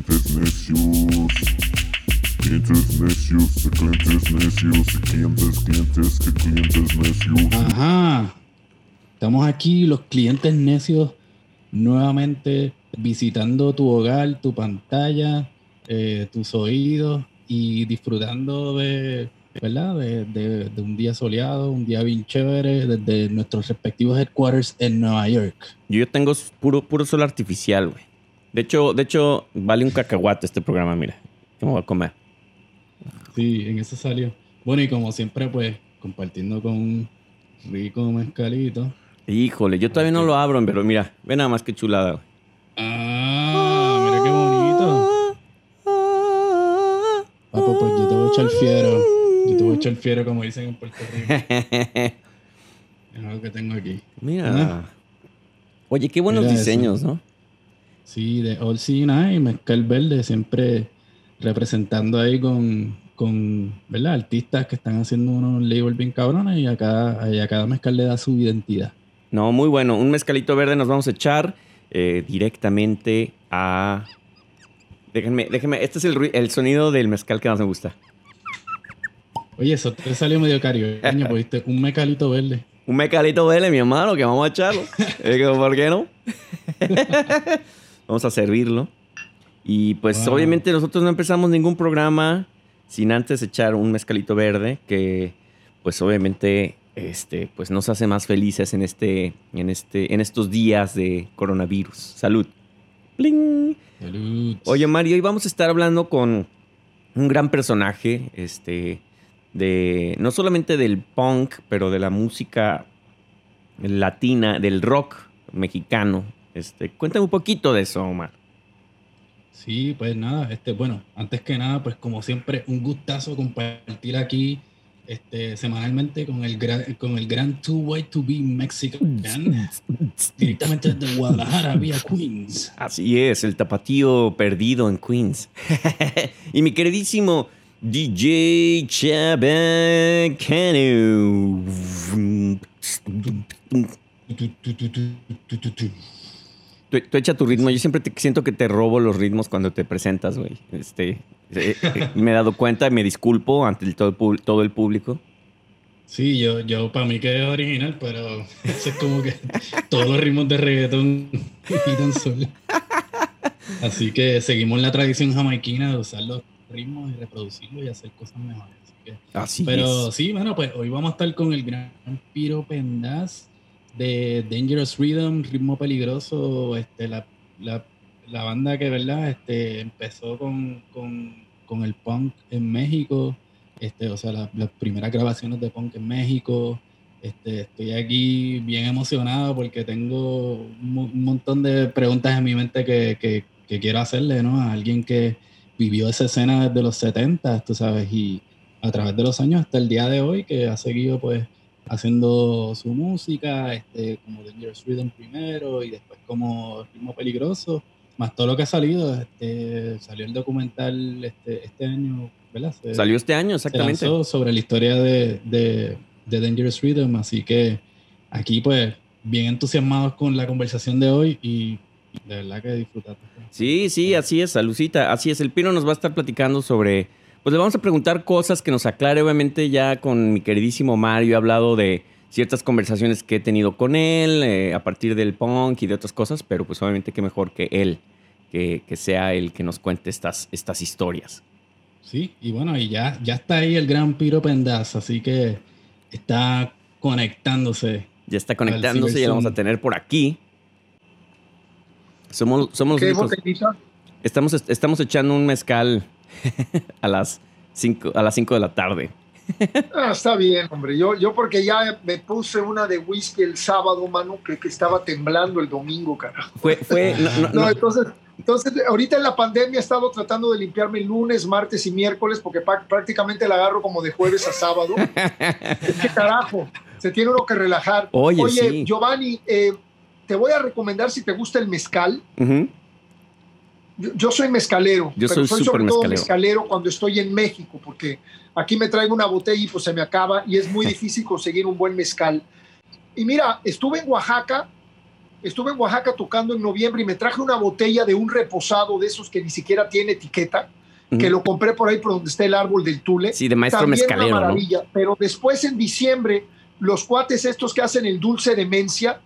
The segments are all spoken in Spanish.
clientes necios. Clientes necios, clientes necios, clientes, clientes, clientes necios. Ajá. Estamos aquí, los clientes necios, nuevamente visitando tu hogar, tu pantalla, eh, tus oídos y disfrutando de, ¿verdad? De, de- de un día soleado, un día bien chévere, desde nuestros respectivos headquarters en Nueva York. Yo tengo puro, puro sol artificial, güey. De hecho, de hecho, vale un cacahuate este programa, mira. Que me voy a comer. Sí, en eso salió. Bueno, y como siempre, pues, compartiendo con un rico mezcalito. Híjole, yo todavía no lo abro, pero mira, ve nada más que chulada. Ah, mira qué bonito. Papo, pues yo te voy a echar fiero. Yo te voy a echar fiero, como dicen en Puerto Rico. Es algo que tengo aquí. Mira. Oye, qué buenos Mira eso. diseños, ¿no? Sí, de All Sea Night, Mezcal Verde, siempre representando ahí con, con ¿verdad? artistas que están haciendo unos labels bien cabrones y a cada, y a cada mezcal le da su identidad. No, muy bueno. Un mezcalito verde nos vamos a echar eh, directamente a. Déjenme, déjenme. Este es el, el sonido del mezcal que más me gusta. Oye, eso te salió medio caribeño, pues viste, un mezcalito verde. Un mezcalito verde, mi hermano, que vamos a echarlo. Que, ¿Por qué no? vamos a servirlo. Y pues Wow. obviamente nosotros no empezamos ningún programa sin antes echar un mezcalito verde que pues obviamente este pues nos hace más felices en este en este en estos días de coronavirus. Salud. ¡Pling! Salud. Oye, Mario, hoy vamos a estar hablando con un gran personaje, este, de, no solamente del punk, pero de la música latina, del rock mexicano. Este, cuéntame un poquito de eso, Omar. Sí, pues nada, este, bueno, antes que nada, pues como siempre, un gustazo compartir aquí este, semanalmente con el gran, con el gran Too White to Be Mexican, directamente desde Guadalajara, vía Queens. Así es, el tapatío perdido en Queens. y mi queridísimo DJ Chabacano. Tú, tú echa tu ritmo. Yo siempre te, siento que te robo los ritmos cuando te presentas, güey. Este, eh, eh, me he dado cuenta y me disculpo ante el- todo, el todo el público. Sí, yo, yo para mí que es original, pero eso es como que todos los ritmos de reggaetón y dancehall. Así que seguimos la tradición jamaiquina de usar los ritmos y reproducirlos y hacer cosas mejores. Así que Así Pero es. sí, bueno, pues hoy vamos a estar con el gran Piro Pendaz de Dangerous Rhythm, Ritmo Peligroso, este, la, la, la banda que, ¿verdad? Este, empezó con, con, con el punk en México, este, o sea, la- las primeras grabaciones de punk en México. Este, estoy aquí bien emocionado porque tengo un, un montón de preguntas en mi mente que, que- que quiero hacerle, ¿no? A alguien que vivió esa escena desde los 70, tú sabes, y a través de los años hasta el día de hoy, que ha seguido pues haciendo su música, este, como Dangerous Rhythm primero y después como Ritmo Peligroso, más todo lo que ha salido, este, salió el documental este, este año, ¿verdad? Se- Salió este año, exactamente. sobre la historia de, de, de Dangerous Rhythm, así que aquí pues bien entusiasmados con la conversación de hoy y de verdad que disfrutaste. Sí, sí, así es, Salucita. Así es. El Pino nos va a estar platicando sobre. Pues le vamos a preguntar cosas que nos aclare. Obviamente, ya con mi queridísimo Mario he hablado de ciertas conversaciones que he tenido con él eh, a partir del punk y de otras cosas, pero pues obviamente que mejor que él, que, que sea el que nos cuente estas, estas historias. Sí, y bueno, y ya, ya está ahí el gran Piro Pendaz, así que está conectándose. Ya está conectándose, ya lo vamos a tener por aquí. Somos, somos los ¿Qué botellita? Estamos, estamos echando un mezcal a las 5 a las cinco de la tarde. Ah, está bien, hombre. Yo, yo porque ya me puse una de whisky el sábado, mano, que, que estaba temblando el domingo, carajo. Fue, fue, no, no, No, no. entonces, entonces, ahorita en la pandemia he estado tratando de limpiarme lunes, martes y miércoles porque prácticamente la agarro como de jueves a sábado. es que carajo, se tiene uno que relajar. Oye, sí. Giovanni, eh, te voy a recomendar si te gusta el mezcal. Yo, yo soy mezcalero, Yo pero soy soy, sobre súper todo mezcalero. mezcalero cuando estoy en México, porque aquí me traigo una botella y pues se me acaba y es muy difícil conseguir un buen mezcal. Y mira, estuve en Oaxaca estuve en Oaxaca tocando en noviembre y me traje una botella de un reposado de esos que ni siquiera tiene etiqueta, que lo compré por ahí por donde está el árbol del Tule. Sí, de maestro También mezcalero, una ¿no? maravilla. Pero después en diciembre, los cuates estos que hacen el dulce de mencia,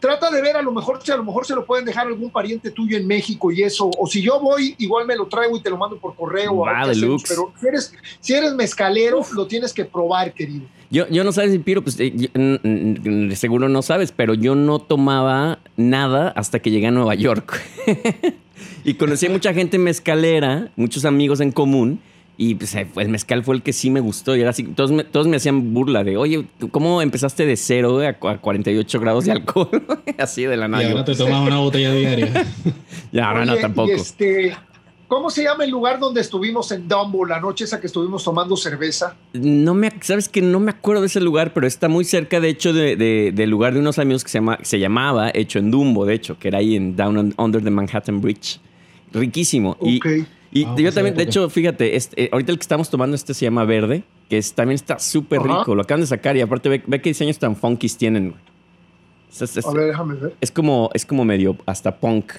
trata de ver a lo mejor si a lo mejor se lo pueden dejar a algún pariente tuyo en México y eso. O si yo voy, igual me lo traigo y te lo mando por correo. a hacemos. deluxe. Pero si eres, si eres mezcalero, lo tienes que probar, querido. Yo, yo no sabes, Piro, pues eh, yo- seguro no sabes, pero yo no tomaba nada hasta que llegué a Nueva York. y conocí a mucha gente mezcalera, muchos amigos en común. Y pues, eh, el mezcal fue el que sí me gustó. Y era así, todos me, todos me hacían burla de, oye, ¿tú ¿cómo empezaste de cero güey, a, cu- a 48 grados de alcohol? así de la Y nada. ahora Yo, te tomas una botella diaria. Ya, no, no, tampoco. y este, ¿Cómo se llama el lugar donde estuvimos en Dumbo la noche esa que estuvimos tomando cerveza? No me, sabes que no me acuerdo de ese lugar, pero está muy cerca, de hecho, de- de- del lugar de unos amigos que se, llama, se llamaba Hecho en Dumbo, de hecho, que era ahí en Down Under the Manhattan Bridge. Riquísimo. Y, Ok. Y Ah, yo pues, también, de hecho, fíjate, este, eh, ahorita el que estamos tomando este se llama Verde, que es, también está súper rico. Lo acaban de sacar y aparte ve, ve qué diseños tan funkies tienen. Es, es- es- A ver, déjame ver. es como, es como medio hasta punk.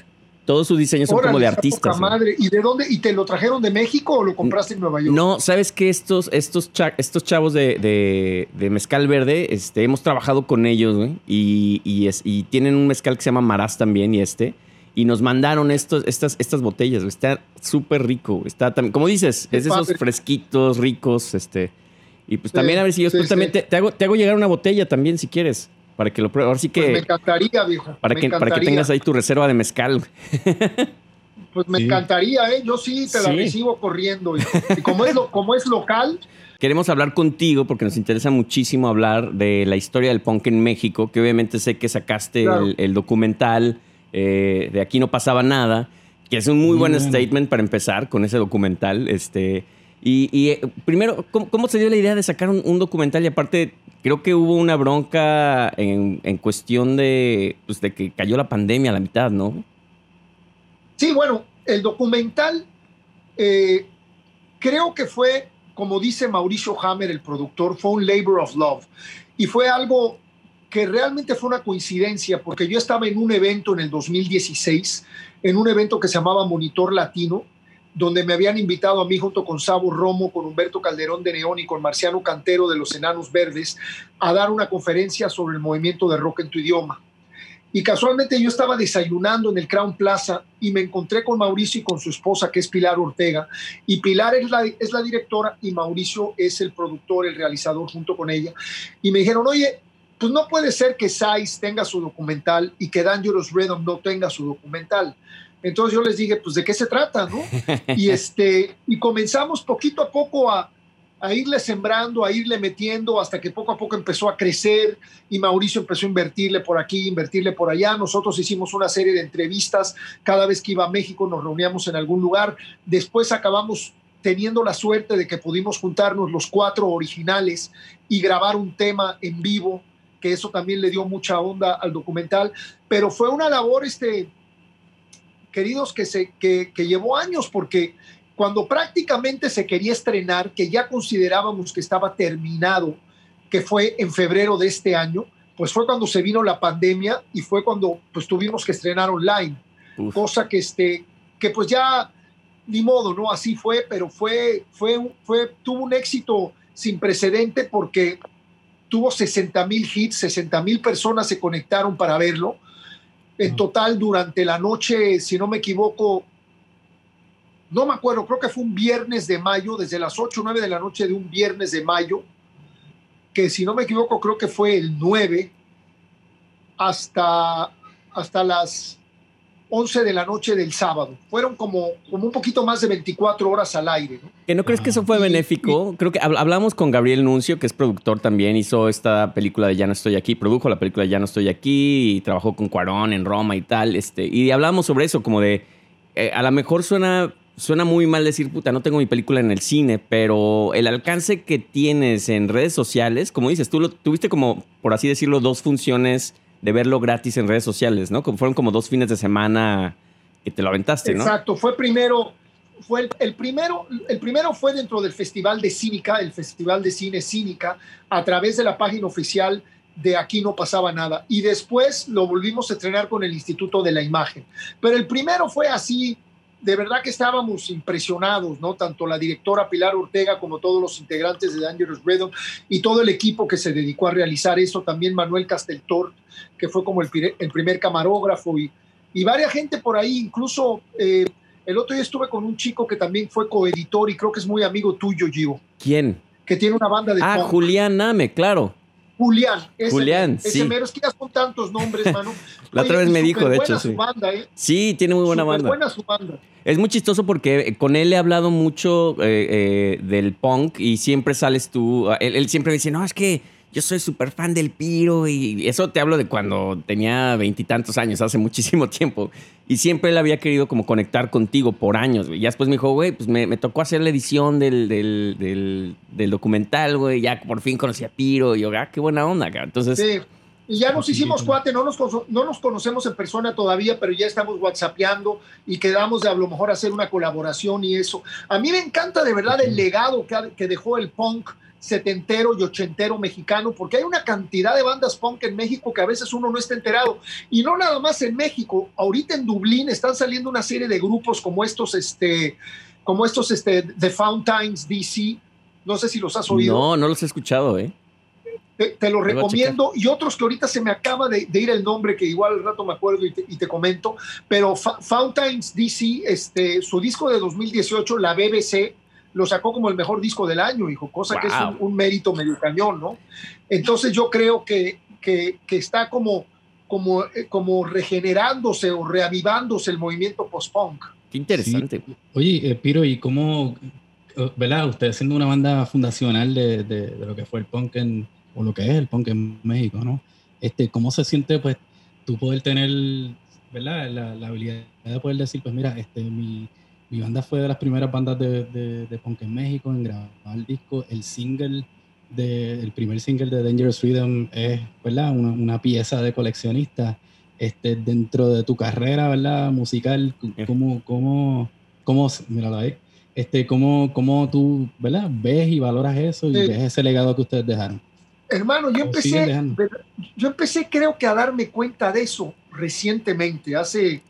Todos sus diseños son como de artistas. madre. ¿Y de dónde? ¿Y te lo trajeron de México o lo compraste en Nueva York? No, sabes que estos, estos, cha- estos chavos de, de- de mezcal verde, este, hemos trabajado con ellos, güey, y, y, es- y tienen un mezcal que se llama Marás también, y este, y nos mandaron estos, estas, estas botellas, está súper rico, está también, como dices, Qué es de esos fresquitos, ricos, este, y pues Sí, también a ver si yo sí, después también te, te hago, te hago llegar una botella también, si quieres, para que lo pruebes, ahora sí Pues me que, encantaría, viejo. para me que, para que tengas ahí tu reserva de mezcal, güey. Pues me Sí. encantaría, ¿eh? Yo sí te la Sí. recibo corriendo. Y, y como, es lo, como es local, Queremos hablar contigo porque nos interesa muchísimo hablar de la historia del punk en México, que obviamente sé que sacaste Claro. el, el documental eh, de Aquí no pasaba nada, que es un muy buen statement para empezar con ese documental. Este, y, y, eh, primero, ¿cómo, cómo se dio la idea de sacar un, un documental? Y aparte, creo que hubo una bronca en, en cuestión de, pues, de que cayó la pandemia a la mitad, ¿no? Sí, bueno, el documental eh, creo que fue, como dice Mauricio Hammer, el productor, fue un labor of love. Y fue algo que realmente fue una coincidencia, porque yo estaba en un evento en el 2016, en un evento que se llamaba Monitor Latino, donde me habían invitado a mí junto con Sabo Romo, con Humberto Calderón de Neón y con Marciano Cantero de los Enanos Verdes, a dar una conferencia sobre el movimiento de rock en tu idioma. Y casualmente yo estaba desayunando en el Crown Plaza y me encontré con Mauricio y con su esposa, que es Pilar Ortega. Y Pilar es la, es la directora y Mauricio es el productor, el realizador junto con ella. Y me dijeron, oye, pues no puede ser que Sais tenga su documental y que Dangerous Rhythm no tenga su documental. Entonces yo les dije, pues de qué se trata, ¿no? Y, este, y comenzamos poquito a poco a, a irle sembrando, a irle metiendo, hasta que poco a poco empezó a crecer y Mauricio empezó a invertirle por aquí, invertirle por allá. Nosotros hicimos una serie de entrevistas cada vez que iba a México, nos reuníamos en algún lugar. Después acabamos teniendo la suerte de que pudimos juntarnos los cuatro originales y grabar un tema en vivo, que eso también le dio mucha onda al documental, pero fue una labor, este, queridos, que, se, que, que llevó años, porque cuando prácticamente se quería estrenar, que ya considerábamos que estaba terminado, que fue en febrero de este año, pues fue cuando se vino la pandemia y fue cuando pues tuvimos que estrenar online, Uf. cosa que este que pues ya ni modo, no así fue, pero fue fue fue tuvo un éxito sin precedente porque tuvo 60 mil hits, 60 mil personas se conectaron para verlo. En total, durante la noche, si no me equivoco, no me acuerdo, creo que fue un viernes de mayo, desde las 8 o 9 de la noche de un viernes de mayo, que si no me equivoco, creo que fue el 9, hasta, hasta las 11 de la noche del sábado. Fueron como, como un poquito más de 24 horas al aire. ¿no? ¿Que no crees que eso fue Y- benéfico? Creo que habl- hablamos con Gabriel Nuncio, que es productor también, hizo esta película de Ya no estoy aquí, produjo la película de Ya no estoy aquí y trabajó con Cuarón en Roma y tal. Este, y hablamos sobre eso, como de, eh, a lo mejor suena, suena muy mal decir, puta, no tengo mi película en el cine, pero el alcance que tienes en redes sociales, como dices, tú lo, tuviste como, por así decirlo, dos funciones de verlo gratis en redes sociales, ¿no? Como fueron como dos fines de semana que te lo aventaste, ¿no? Exacto, fue primero, fue el, el primero, el primero fue dentro del Festival de Cínica, el Festival de Cine Cínica, a través de la página oficial de aquí no pasaba nada. Y después lo volvimos a estrenar con el Instituto de la Imagen. Pero el primero fue así, de verdad que estábamos impresionados, ¿no? Tanto la directora Pilar Ortega como todos los integrantes de Dangerous Rhythm y todo el equipo que se dedicó a realizar eso, también Manuel Casteltor, que fue como el, primer camarógrafo y, y varias gente por ahí, incluso eh, el otro día estuve con un chico que también fue coeditor y creo que es muy amigo tuyo, Gio. ¿Quién? Que tiene una banda de... Ah, Julián Name, claro. Julián. Ese, Julián, ese sí. Mero, es que ya son tantos nombres, mano. La otra vez me dijo, de hecho, sí. Banda, ¿eh? Sí, tiene muy buena banda. buena su banda. Es muy chistoso porque con él he hablado mucho eh, eh, del punk y siempre sales tú. Él, él, siempre me dice, no, es que yo soy súper fan del Piro y eso te hablo de cuando tenía veintitantos años, hace muchísimo tiempo. Y siempre él había querido como conectar contigo por años, güey. Ya después me dijo, güey, pues me, me, tocó hacer la edición del, del, del, del documental, güey. Ya por fin conocí a Piro y yo, ah, qué buena onda, cara. Entonces... Sí. Y ya nos hicimos cuate, no nos, no nos conocemos en persona todavía, pero ya estamos whatsappeando y quedamos de a lo mejor hacer una colaboración y eso. A mí me encanta de verdad el legado que, que dejó el punk setentero y ochentero mexicano, porque hay una cantidad de bandas punk en México que a veces uno no está enterado. Y no nada más en México, ahorita en Dublín están saliendo una serie de grupos como estos, este, como estos, este, The Fountains DC. No sé si los has oído. No, no los he escuchado, ¿eh? Te, te lo recomiendo. Y otros que ahorita se me acaba de, de, ir el nombre, que igual al rato me acuerdo y te, y te comento. Pero Fountains DC, este, su disco de 2018, la BBC, lo sacó como el mejor disco del año, hijo, cosa wow. que es un, un, mérito medio cañón, ¿no? Entonces yo creo que, que, que está como, como, como regenerándose o reavivándose el movimiento post-punk. Qué interesante. Sí. Oye, eh, Piro, ¿y cómo, verdad? Usted siendo una banda fundacional de, de, de, lo que fue el punk en, o lo que es el punk en México, ¿no? Este, ¿Cómo se siente, pues, tú poder tener, ¿verdad? La, la habilidad de poder decir, pues, mira, este, mi mi banda fue de las primeras bandas de, de, de punk en México en grabar el disco. El single, de, el primer single de Dangerous Freedom es ¿verdad? Una, una, pieza de coleccionista. Este, dentro de tu carrera ¿verdad? musical, ¿cómo, cómo, cómo, míralo ahí, este, cómo, cómo tú ¿verdad? ves y valoras eso y sí. ves ese legado que ustedes dejaron? Hermano, yo empecé, yo empecé creo que a darme cuenta de eso recientemente, hace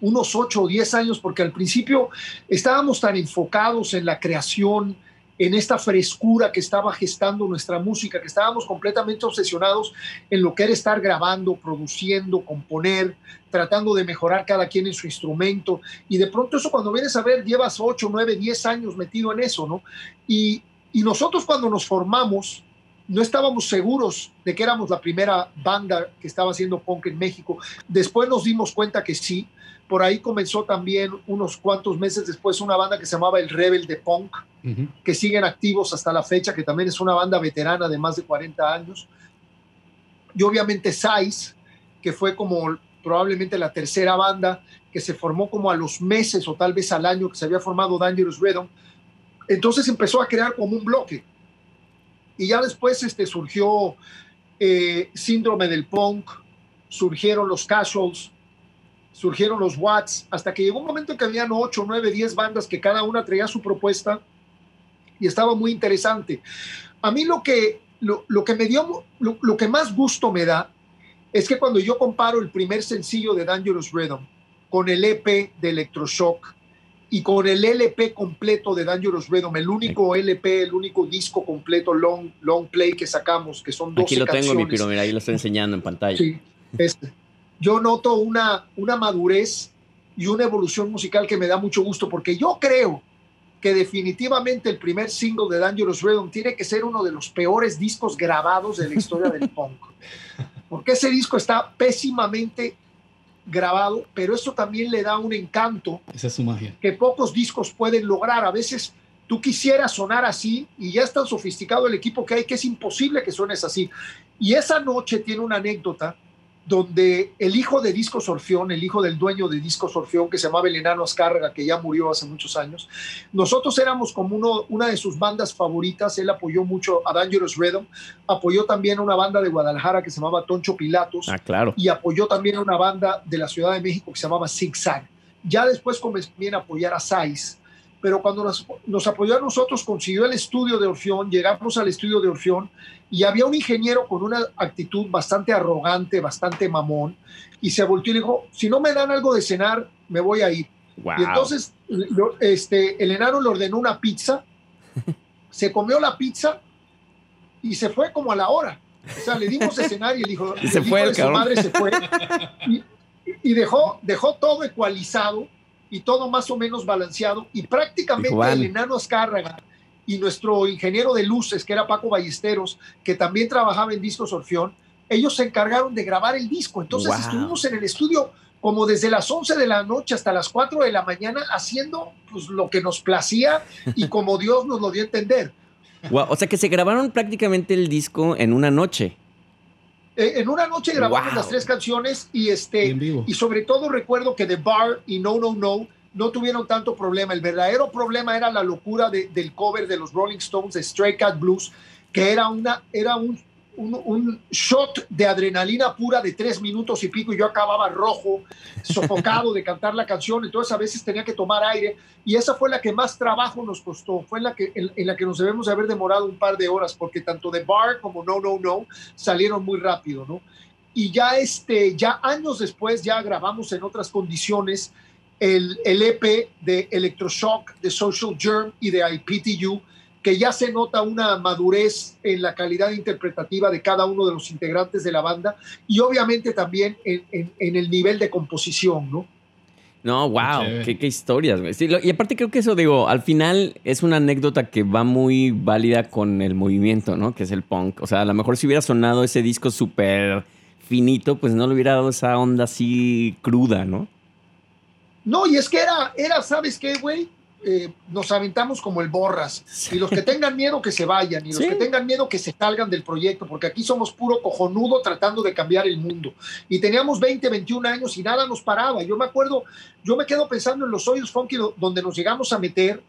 unos 8 o 10 años, porque al principio estábamos tan enfocados en la creación, en esta frescura que estaba gestando nuestra música, que estábamos completamente obsesionados en lo que era estar grabando, produciendo, componer, tratando de mejorar cada quien en su instrumento. Y de pronto eso cuando vienes a ver, llevas 8, 9, 10 años metido en eso, ¿no? Y, y nosotros cuando nos formamos, no estábamos seguros de que éramos la primera banda que estaba haciendo punk en México. Después nos dimos cuenta que sí. Por ahí comenzó también unos cuantos meses después una banda que se llamaba El Rebel de Punk, uh -huh. que siguen activos hasta la fecha, que también es una banda veterana de más de 40 años. Y obviamente Size, que fue como probablemente la tercera banda que se formó como a los meses o tal vez al año que se había formado Dangerous Rhythm. Entonces empezó a crear como un bloque y ya después este, surgió eh, Síndrome del Punk, surgieron los Casuals, surgieron los Watts, hasta que llegó un momento en que habían 8, 9, 10 bandas que cada una traía su propuesta y estaba muy interesante. A mí lo que, lo, lo que me dio, lo, lo, que más gusto me da es que cuando yo comparo el primer sencillo de Dangerous Rhythm con el EP de Electroshock, y con el LP completo de Dangerous Rhythm, el único LP, el único disco completo long, long play que sacamos, que son 12 Aquí lo canciones. tengo, mi piro, mira, ahí lo estoy enseñando en pantalla. Sí, este, yo noto una, una madurez y una evolución musical que me da mucho gusto, porque yo creo que definitivamente el primer single de Dangerous Rhythm tiene que ser uno de los peores discos grabados de la historia del punk. Porque ese disco está pésimamente grabado, pero eso también le da un encanto. Esa es su magia. Que pocos discos pueden lograr. A veces tú quisieras sonar así y ya es tan sofisticado el equipo que hay que es imposible que suenes así. Y esa noche tiene una anécdota donde el hijo de Discos Orfeón, el hijo del dueño de Discos Orfeón, que se llamaba el enano Azcárraga, que ya murió hace muchos años, nosotros éramos como uno, una de sus bandas favoritas, él apoyó mucho a Dangerous Rhythm, apoyó también a una banda de Guadalajara que se llamaba Toncho Pilatos, ah, claro. y apoyó también a una banda de la Ciudad de México que se llamaba Zig Zag. Ya después comenzó bien a apoyar a Sais, pero cuando nos, nos, apoyó a nosotros, consiguió el estudio de Orfeón, llegamos al estudio de Orfeón y había un ingeniero con una actitud bastante arrogante, bastante mamón, y se volteó y dijo, si no me dan algo de cenar, me voy a ir. Y entonces este, el enano le ordenó una pizza, se comió la pizza y se fue como a la hora. O sea, le dimos de cenar y el hijo, se fue, su madre se fue. Y, y, dejó, dejó todo ecualizado y todo más o menos balanceado. Y prácticamente el enano Azcárraga y nuestro ingeniero de luces, que era Paco Ballesteros, que también trabajaba en Discos Orfeón, ellos se encargaron de grabar el disco. Entonces estuvimos en el estudio como desde las 11 de la noche hasta las 4 de la mañana haciendo pues, lo que nos placía y como Dios nos lo dio a entender. o sea que se grabaron prácticamente el disco en una noche. Eh, en una noche grabamos las tres canciones y este y sobre todo recuerdo que The Bar y No No No no tuvieron tanto problema. El verdadero problema era la locura del cover de los Rolling Stones de Stray Cat Blues, que era una era un un, shot de adrenalina pura de tres minutos y pico y yo acababa rojo, sofocado de cantar la canción, entonces a veces tenía que tomar aire y esa fue la que más trabajo nos costó, fue en la que, en, la que nos debemos de haber demorado un par de horas porque tanto The Bar como No, No, No salieron muy rápido, ¿no? Y ya, este, ya años después ya grabamos en otras condiciones el, el EP de Electroshock, de Social Germ y de IPTU, que ya se nota una madurez en la calidad interpretativa de cada uno de los integrantes de la banda y obviamente también en, el nivel de composición, ¿no? No, wow, qué, historias. y aparte creo que eso, digo, al final es una anécdota que va muy válida con el movimiento, ¿no? Que es el punk. O sea, a lo mejor si hubiera sonado ese disco súper finito, pues no le hubiera dado esa onda así cruda, ¿no? No, y es que era, era ¿sabes qué, güey? Eh, nos aventamos como el borras. Y los que tengan miedo que se vayan, y los que tengan miedo que se salgan del proyecto, porque aquí somos puro cojonudo tratando de cambiar el mundo. Y teníamos 20, 21 años y nada nos paraba. Yo me acuerdo, yo me quedo pensando en los hoyos funky donde nos llegamos a meter,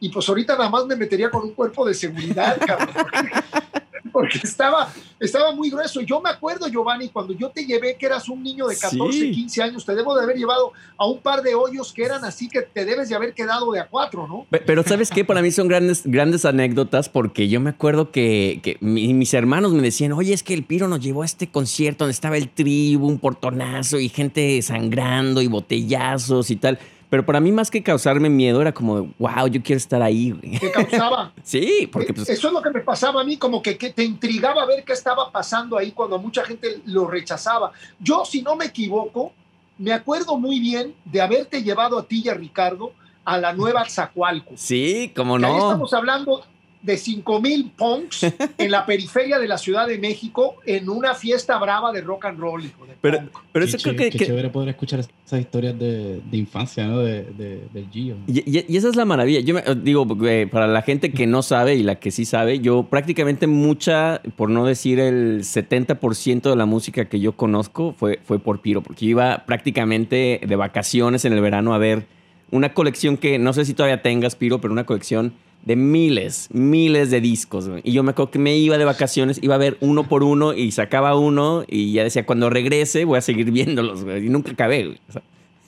y pues ahorita nada más me metería con un cuerpo de seguridad, cabrón porque estaba, estaba muy grueso. Yo me acuerdo, Giovanni, cuando yo te llevé, que eras un niño de 14, 15 años, te debo de haber llevado a un par de hoyos que eran así que te debes de haber quedado de a cuatro, ¿no? Pero ¿sabes qué? Para mí son grandes, grandes anécdotas porque yo me acuerdo que, mis hermanos me decían, oye, es que el Piro nos llevó a este concierto donde estaba el tribu, un portonazo y gente sangrando y botellazos y tal. Pero para mí, más que causarme miedo, era como, wow, yo quiero estar ahí. ¿Qué causaba? sí, porque. Pues, Eso es lo que me pasaba a mí, como que, que, te intrigaba ver qué estaba pasando ahí cuando mucha gente lo rechazaba. Yo, si no me equivoco, me acuerdo muy bien de haberte llevado a ti y a Ricardo a la nueva Zacualco. Sí, como no. Ahí estamos hablando de 5 mil punks en la periferia de la Ciudad de México en una fiesta brava de rock and roll. pero, pero eso creo que, qué chévere poder escuchar esas historias de, de infancia, ¿no? De, de, del Gio. Y, y, esa es la maravilla. Yo digo, para la gente que no sabe y la que sí sabe, yo prácticamente mucha, por no decir el 70% de la música que yo conozco fue, fue por Piro, porque iba prácticamente de vacaciones en el verano a ver una colección que no sé si todavía tengas, Piro, pero una colección de miles, miles de discos. Y yo me acuerdo que me iba de vacaciones, iba a ver uno por uno y sacaba uno y ya decía, cuando regrese voy a seguir viéndolos, Y nunca acabé,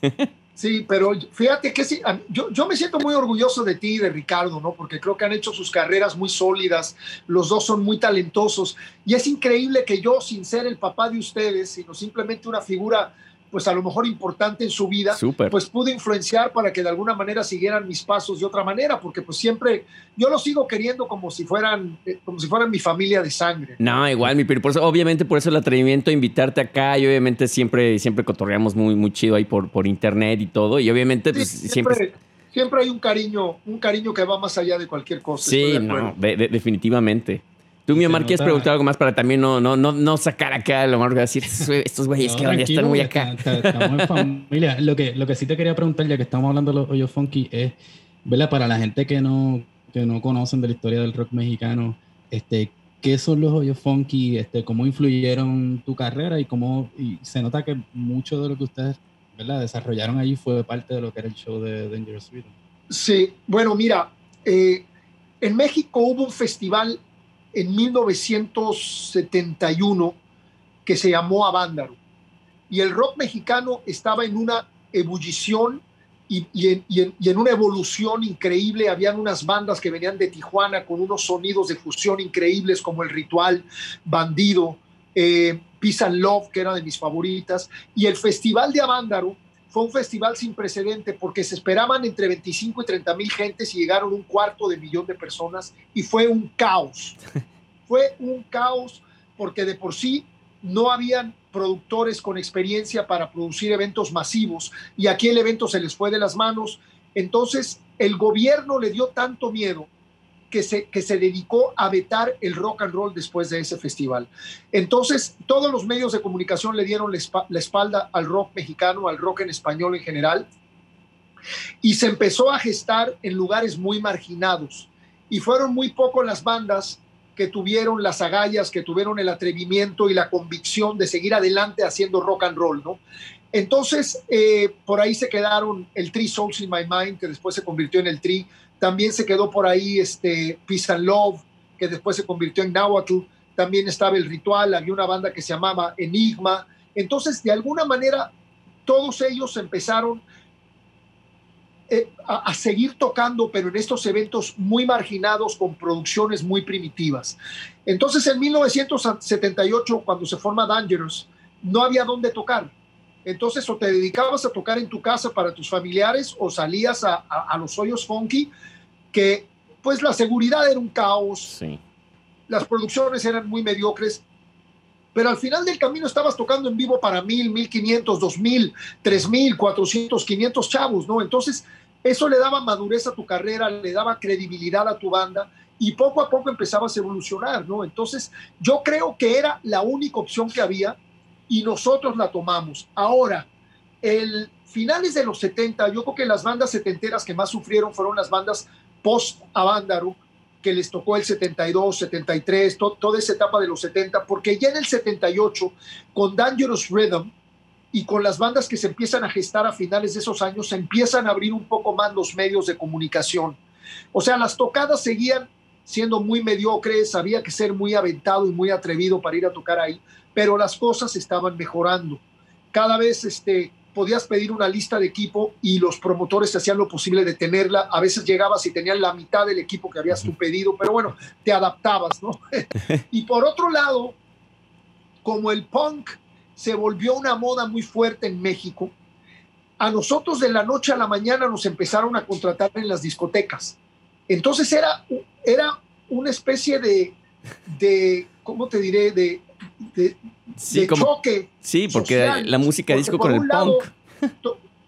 Sí, pero fíjate que sí, yo, yo me siento muy orgulloso de ti y de Ricardo, ¿no? Porque creo que han hecho sus carreras muy sólidas, los dos son muy talentosos y es increíble que yo, sin ser el papá de ustedes, sino simplemente una figura pues a lo mejor importante en su vida, pues pude influenciar para que de alguna manera siguieran mis pasos de otra manera, porque pues siempre yo los sigo queriendo como si fueran eh, como si fueran mi familia de sangre. No, igual, mi por eso, obviamente por eso el atrevimiento a invitarte acá y obviamente siempre siempre cotorreamos muy muy chido ahí por por internet y todo y obviamente pues, siempre, siempre hay un cariño, un cariño que va más allá de cualquier cosa. Sí, no, definitivamente. Tú, mi Omar, ¿quieres preguntar algo más para también no, no, no, no sacar acá lo más decir estos güeyes que ya están muy acá? Estamos en familia. Lo que, lo que sí te quería preguntar, ya que estamos hablando de los hoyos funky, es, ¿verdad? Para la gente que no, que no conocen de la historia del rock mexicano, este, ¿qué son los hoyos funky? Este, ¿Cómo influyeron tu carrera? Y cómo y se nota que mucho de lo que ustedes ¿verdad? desarrollaron allí fue parte de lo que era el show de Dangerous Rhythm. Sí, bueno, mira, eh, en México hubo un festival en 1971 que se llamó Avándaro. Y el rock mexicano estaba en una ebullición y, en, una evolución increíble. Habían unas bandas que venían de Tijuana con unos sonidos de fusión increíbles como El Ritual, Bandido, eh, Peace and Love, que era de mis favoritas, y el Festival de Avándaro fue un festival sin precedente porque se esperaban entre 25 y 30 mil gentes y llegaron un cuarto de millón de personas y fue un caos. fue un caos porque de por sí no habían productores con experiencia para producir eventos masivos y aquí el evento se les fue de las manos. Entonces el gobierno le dio tanto miedo que se, que se dedicó a vetar el rock and roll después de ese festival. Entonces todos los medios de comunicación le dieron la espalda al rock mexicano, al rock en español en general, y se empezó a gestar en lugares muy marginados. Y fueron muy pocos las bandas que tuvieron las agallas, que tuvieron el atrevimiento y la convicción de seguir adelante haciendo rock and roll, ¿no? Entonces, eh, por ahí se quedaron el Tree Souls in My Mind, que después se convirtió en el Tree. También se quedó por ahí este Peace and Love, que después se convirtió en Nahuatl. También estaba el Ritual, había una banda que se llamaba Enigma. Entonces, de alguna manera, todos ellos empezaron eh, a, seguir tocando, pero en estos eventos muy marginados con producciones muy primitivas. Entonces, en 1978, cuando se forma Dangerous, no había dónde tocar. Entonces, o te dedicabas a tocar en tu casa para tus familiares o salías a, a los hoyos funky, que pues la seguridad era un caos, las producciones eran muy mediocres, pero al final del camino estabas tocando en vivo para mil, mil quinientos, dos mil, tres mil, cuatrocientos, quinientos chavos, ¿no? Entonces, eso le daba madurez a tu carrera, le daba credibilidad a tu banda y poco a poco empezabas a evolucionar, ¿no? Entonces, yo creo que era la única opción que había y nosotros la tomamos. Ahora, el finales de los 70, yo creo que las bandas setenteras que más sufrieron fueron las bandas post-Avándaro, que les tocó el 72, 73, toda esa etapa de los 70, porque ya en el 78, con Dangerous Rhythm, y con las bandas que se empiezan a gestar a finales de esos años, se empiezan a abrir un poco más los medios de comunicación. O sea, las tocadas seguían siendo muy mediocres, había que ser muy aventado y muy atrevido para ir a tocar ahí, pero las cosas estaban mejorando. Cada vez este, podías pedir una lista de equipo y los promotores hacían lo posible de tenerla. A veces llegabas y tenían la mitad del equipo que habías tu pedido, pero bueno, te adaptabas, ¿no? y por otro lado, como el punk se volvió una moda muy fuerte en México. A nosotros de la noche a la mañana nos empezaron a contratar en las discotecas. Entonces era, era una especie de, de ¿cómo te diré? De, de, choque. Sí, porque la música disco con el punk.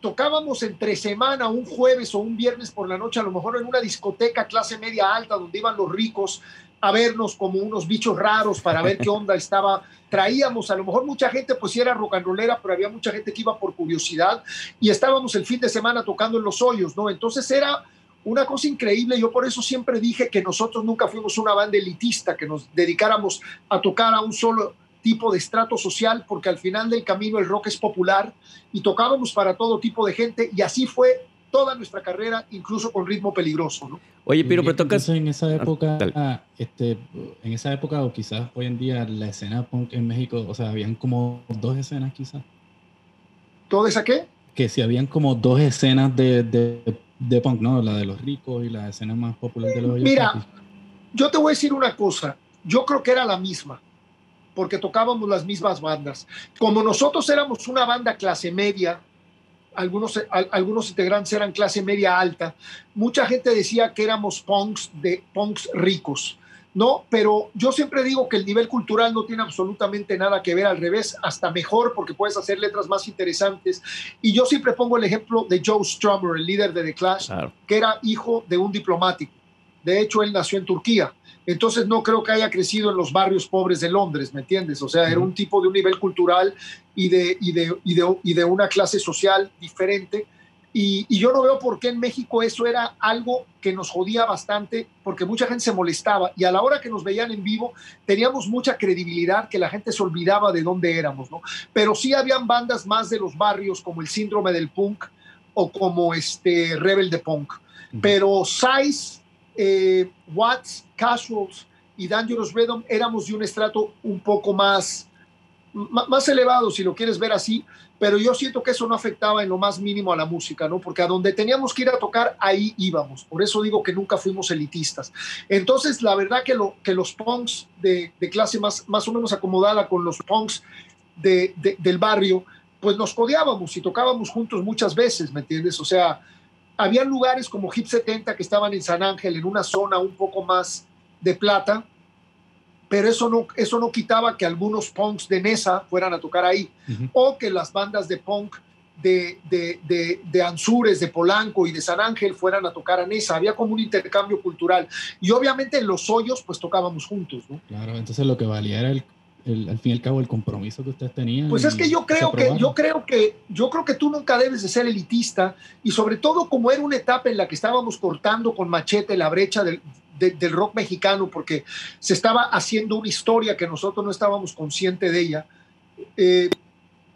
tocábamos entre semana, un jueves o un viernes por la noche, a lo mejor en una discoteca clase media alta, donde iban los ricos a vernos como unos bichos raros para ver qué onda estaba. Traíamos, a lo mejor mucha gente pues sí era rock and rollera, pero había mucha gente que iba por curiosidad y estábamos el fin de semana tocando en los hoyos, ¿no? Entonces era una cosa increíble. Yo por eso siempre dije que nosotros nunca fuimos una banda elitista, que nos dedicáramos a tocar a un solo tipo de estrato social, porque al final del camino el rock es popular y tocábamos para todo tipo de gente y así fue toda nuestra carrera, incluso con ritmo peligroso. ¿no? Oye, pero, pero tocas... En esa ah, época, este, en esa época o quizás hoy en día la escena punk en México, o sea, habían como dos escenas quizás. ¿Todo esa qué? Que si habían como dos escenas de, de, de, punk, ¿no? La de los ricos y la escena más popular de los... Mira, yo te voy a decir una cosa, yo creo que era la misma porque tocábamos las mismas bandas. Como nosotros éramos una banda clase media, algunos, algunos integrantes eran clase media alta. Mucha gente decía que éramos punks, de, punks ricos, ¿no? Pero yo siempre digo que el nivel cultural no tiene absolutamente nada que ver, al revés, hasta mejor porque puedes hacer letras más interesantes. Y yo siempre pongo el ejemplo de Joe Strummer, el líder de The Clash, que era hijo de un diplomático. De hecho, él nació en Turquía. Entonces no creo que haya crecido en los barrios pobres de Londres, ¿me entiendes? O sea, era un tipo de un nivel cultural y de, y de, y de, y de una clase social diferente. Y, y, yo no veo por qué en México eso era algo que nos jodía bastante, porque mucha gente se molestaba y a la hora que nos veían en vivo teníamos mucha credibilidad que la gente se olvidaba de dónde éramos, ¿no? Pero sí habían bandas más de los barrios como el Síndrome del Punk o como este Rebel de Punk. Pero Size, eh, Watts, Casuals y Dangerous Rhythm éramos de un estrato un poco más más elevado, si lo quieres ver así, pero yo siento que eso no afectaba en lo más mínimo a la música, ¿no? Porque a donde teníamos que ir a tocar, ahí íbamos. Por eso digo que nunca fuimos elitistas. Entonces, la verdad que, lo, que los punks de, clase más, más o menos acomodada con los punks de, del barrio, pues nos codeábamos y tocábamos juntos muchas veces, ¿me entiendes? O sea, había lugares como Hip 70 que estaban en San Ángel, en una zona un poco más de plata, pero eso no, eso no quitaba que algunos punks de Nesa fueran a tocar ahí, o que las bandas de punk de, de, de, de, Ansures, de Polanco y de San Ángel fueran a tocar a Nesa. Había como un intercambio cultural. Y obviamente en los hoyos, pues tocábamos juntos. ¿no? Claro, entonces lo que valía era el, el, al fin y al cabo el compromiso que ustedes tenían. Pues es que yo creo que, yo creo que, yo creo que tú nunca debes de ser elitista y sobre todo como era una etapa en la que estábamos cortando con machete la brecha del, del rock mexicano porque se estaba haciendo una historia que nosotros no estábamos conscientes de ella. Eh,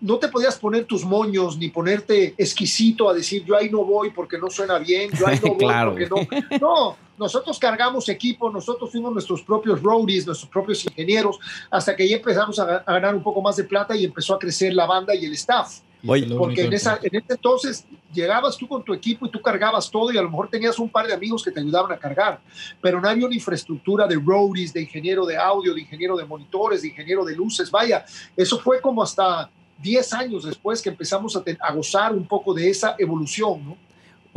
no te podías poner tus moños ni ponerte exquisito a decir yo ahí no voy porque no suena bien, yo ahí no voy porque no. No, nosotros cargamos equipo, nosotros fuimos nuestros propios roadies, nuestros propios ingenieros, hasta que ya empezamos a, ganar un poco más de plata y empezó a crecer la banda y el staff. Porque en, esa, en ese entonces llegabas tú con tu equipo y tú cargabas todo y a lo mejor tenías un par de amigos que te ayudaban a cargar, pero no había una infraestructura de roadies, de ingeniero de audio, de ingeniero de monitores, de ingeniero de luces. Vaya, eso fue como hasta 10 años después que empezamos a, a gozar un poco de esa evolución, ¿no?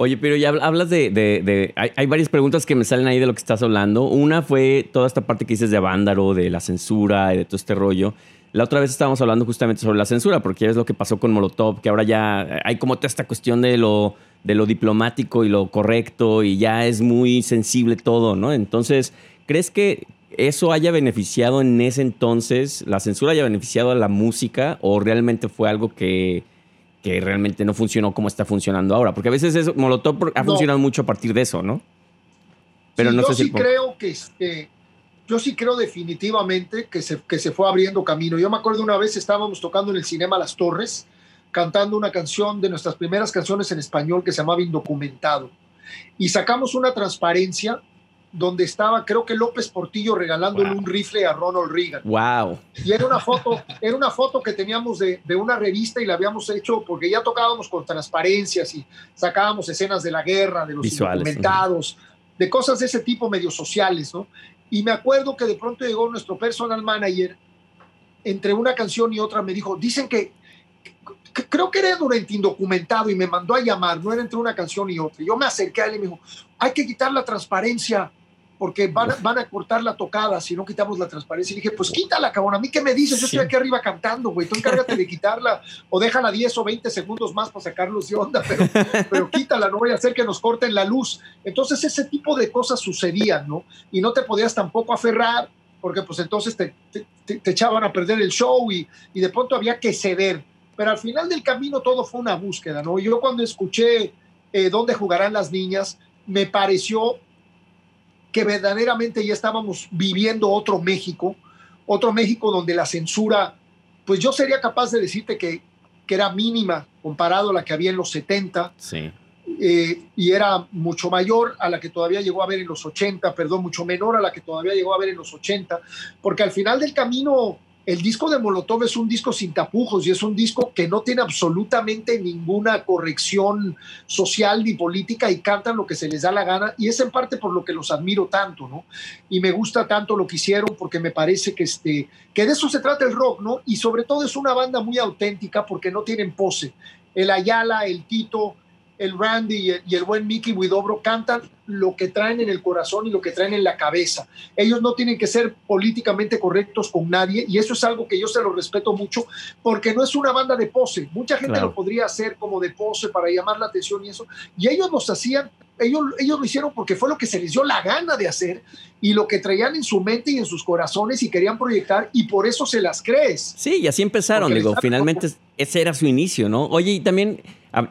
Oye, pero ya hablas de... hay, varias preguntas que me salen ahí de lo que estás hablando. Una fue toda esta parte que dices de Vándaro, de la censura y de todo este rollo. La otra vez estábamos hablando justamente sobre la censura, porque ya es lo que pasó con Molotov, que ahora ya hay como toda esta cuestión de lo diplomático y lo correcto y ya es muy sensible todo, ¿no? Entonces, ¿crees que eso haya beneficiado en ese entonces, la censura haya beneficiado a la música o realmente fue algo que que realmente no funcionó como está funcionando ahora. Porque a veces eso, Molotov ha funcionado mucho a partir de eso, ¿no? Pero no yo sé sí creo que este, yo sí creo definitivamente que se, que se fue abriendo camino. Yo me acuerdo una vez estábamos tocando en el cinema Las Torres, cantando una canción de nuestras primeras canciones en español que se llamaba Indocumentado. Y sacamos una transparencia donde estaba, creo que López Portillo regalándole un rifle a Ronald Reagan. Wow. Y era una foto, era una foto que teníamos de, de, una revista y la habíamos hecho porque ya tocábamos con transparencias y sacábamos escenas de la guerra, de los documentados, de cosas de ese tipo medio sociales, ¿no? Y me acuerdo que de pronto llegó nuestro personal manager, entre una canción y otra me dijo, dicen que, creo que era durante indocumentado y me mandó a llamar, no era entre una canción y otra. Yo me acerqué a él y me dijo, hay que quitar la transparencia porque van, van a cortar la tocada si no quitamos la transparencia. Y dije, pues quítala, cabrón. ¿A mí qué me dices? Yo estoy aquí arriba cantando, güey. Tú encárgate de quitarla o déjala 10 o 20 segundos más para sacarlos de onda, pero, pero quítala, no voy a hacer que nos corten la luz. Entonces ese tipo de cosas sucedían, ¿no? Y no te podías tampoco aferrar porque pues entonces te, te, echaban a perder el show y, y de pronto había que ceder. Pero al final del camino todo fue una búsqueda, ¿no? Yo cuando escuché eh, dónde jugarán las niñas, me pareció que verdaderamente ya estábamos viviendo otro México, otro México donde la censura, pues yo sería capaz de decirte que, que era mínima comparado a la que había en los 70. Sí. Eh, y era mucho mayor a la que todavía llegó a ver en los 80, perdón, mucho menor a la que todavía llegó a ver en los 80, porque al final del camino el disco de Molotov es un disco sin tapujos y es un disco que no tiene absolutamente ninguna corrección social ni política y cantan lo que se les da la gana y es en parte por lo que los admiro tanto, ¿no? Y me gusta tanto lo que hicieron porque me parece que, este, que de eso se trata el rock, ¿no? Y sobre todo es una banda muy auténtica porque no tienen pose. El Ayala, el Tito, el Randy y el, buen Mickey Widobro cantan lo que traen en el corazón y lo que traen en la cabeza. Ellos no tienen que ser políticamente correctos con nadie y eso es algo que yo se lo respeto mucho porque no es una banda de pose. Mucha gente lo podría hacer como de pose para llamar la atención y eso. Y ellos los hacían, ellos, ellos lo hicieron porque fue lo que se les dio la gana de hacer y lo que traían en su mente y en sus corazones y querían proyectar y por eso se las crees. Sí, y así empezaron, digo, finalmente ese era su inicio, ¿no? Oye, y también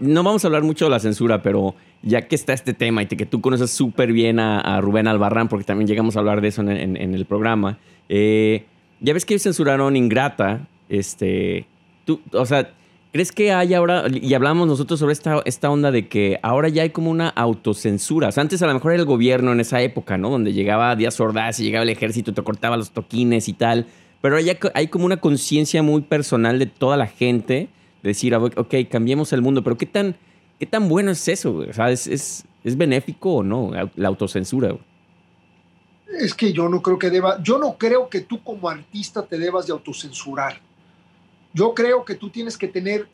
no vamos a hablar mucho de la censura, pero ya que está este tema y que tú conoces súper bien a, Rubén Albarrán, porque también llegamos a hablar de eso en, el programa, eh, ya ves que censuraron Ingrata, este, tú, o sea, ¿crees que hay ahora, y hablamos nosotros sobre esta, esta onda de que ahora ya hay como una autocensura? O sea, antes a lo mejor era el gobierno en esa época, ¿no? Donde llegaba Díaz Ordaz y llegaba el ejército, te cortaba los toquines y tal pero hay, hay como una conciencia muy personal de toda la gente, de decir, ok, cambiemos el mundo, pero ¿qué tan, qué tan bueno es eso? O sea, ¿es, es, es benéfico o no la autocensura? Es que yo no creo que deba, yo no creo que tú como artista te debas de autocensurar. Yo creo que tú tienes que tener,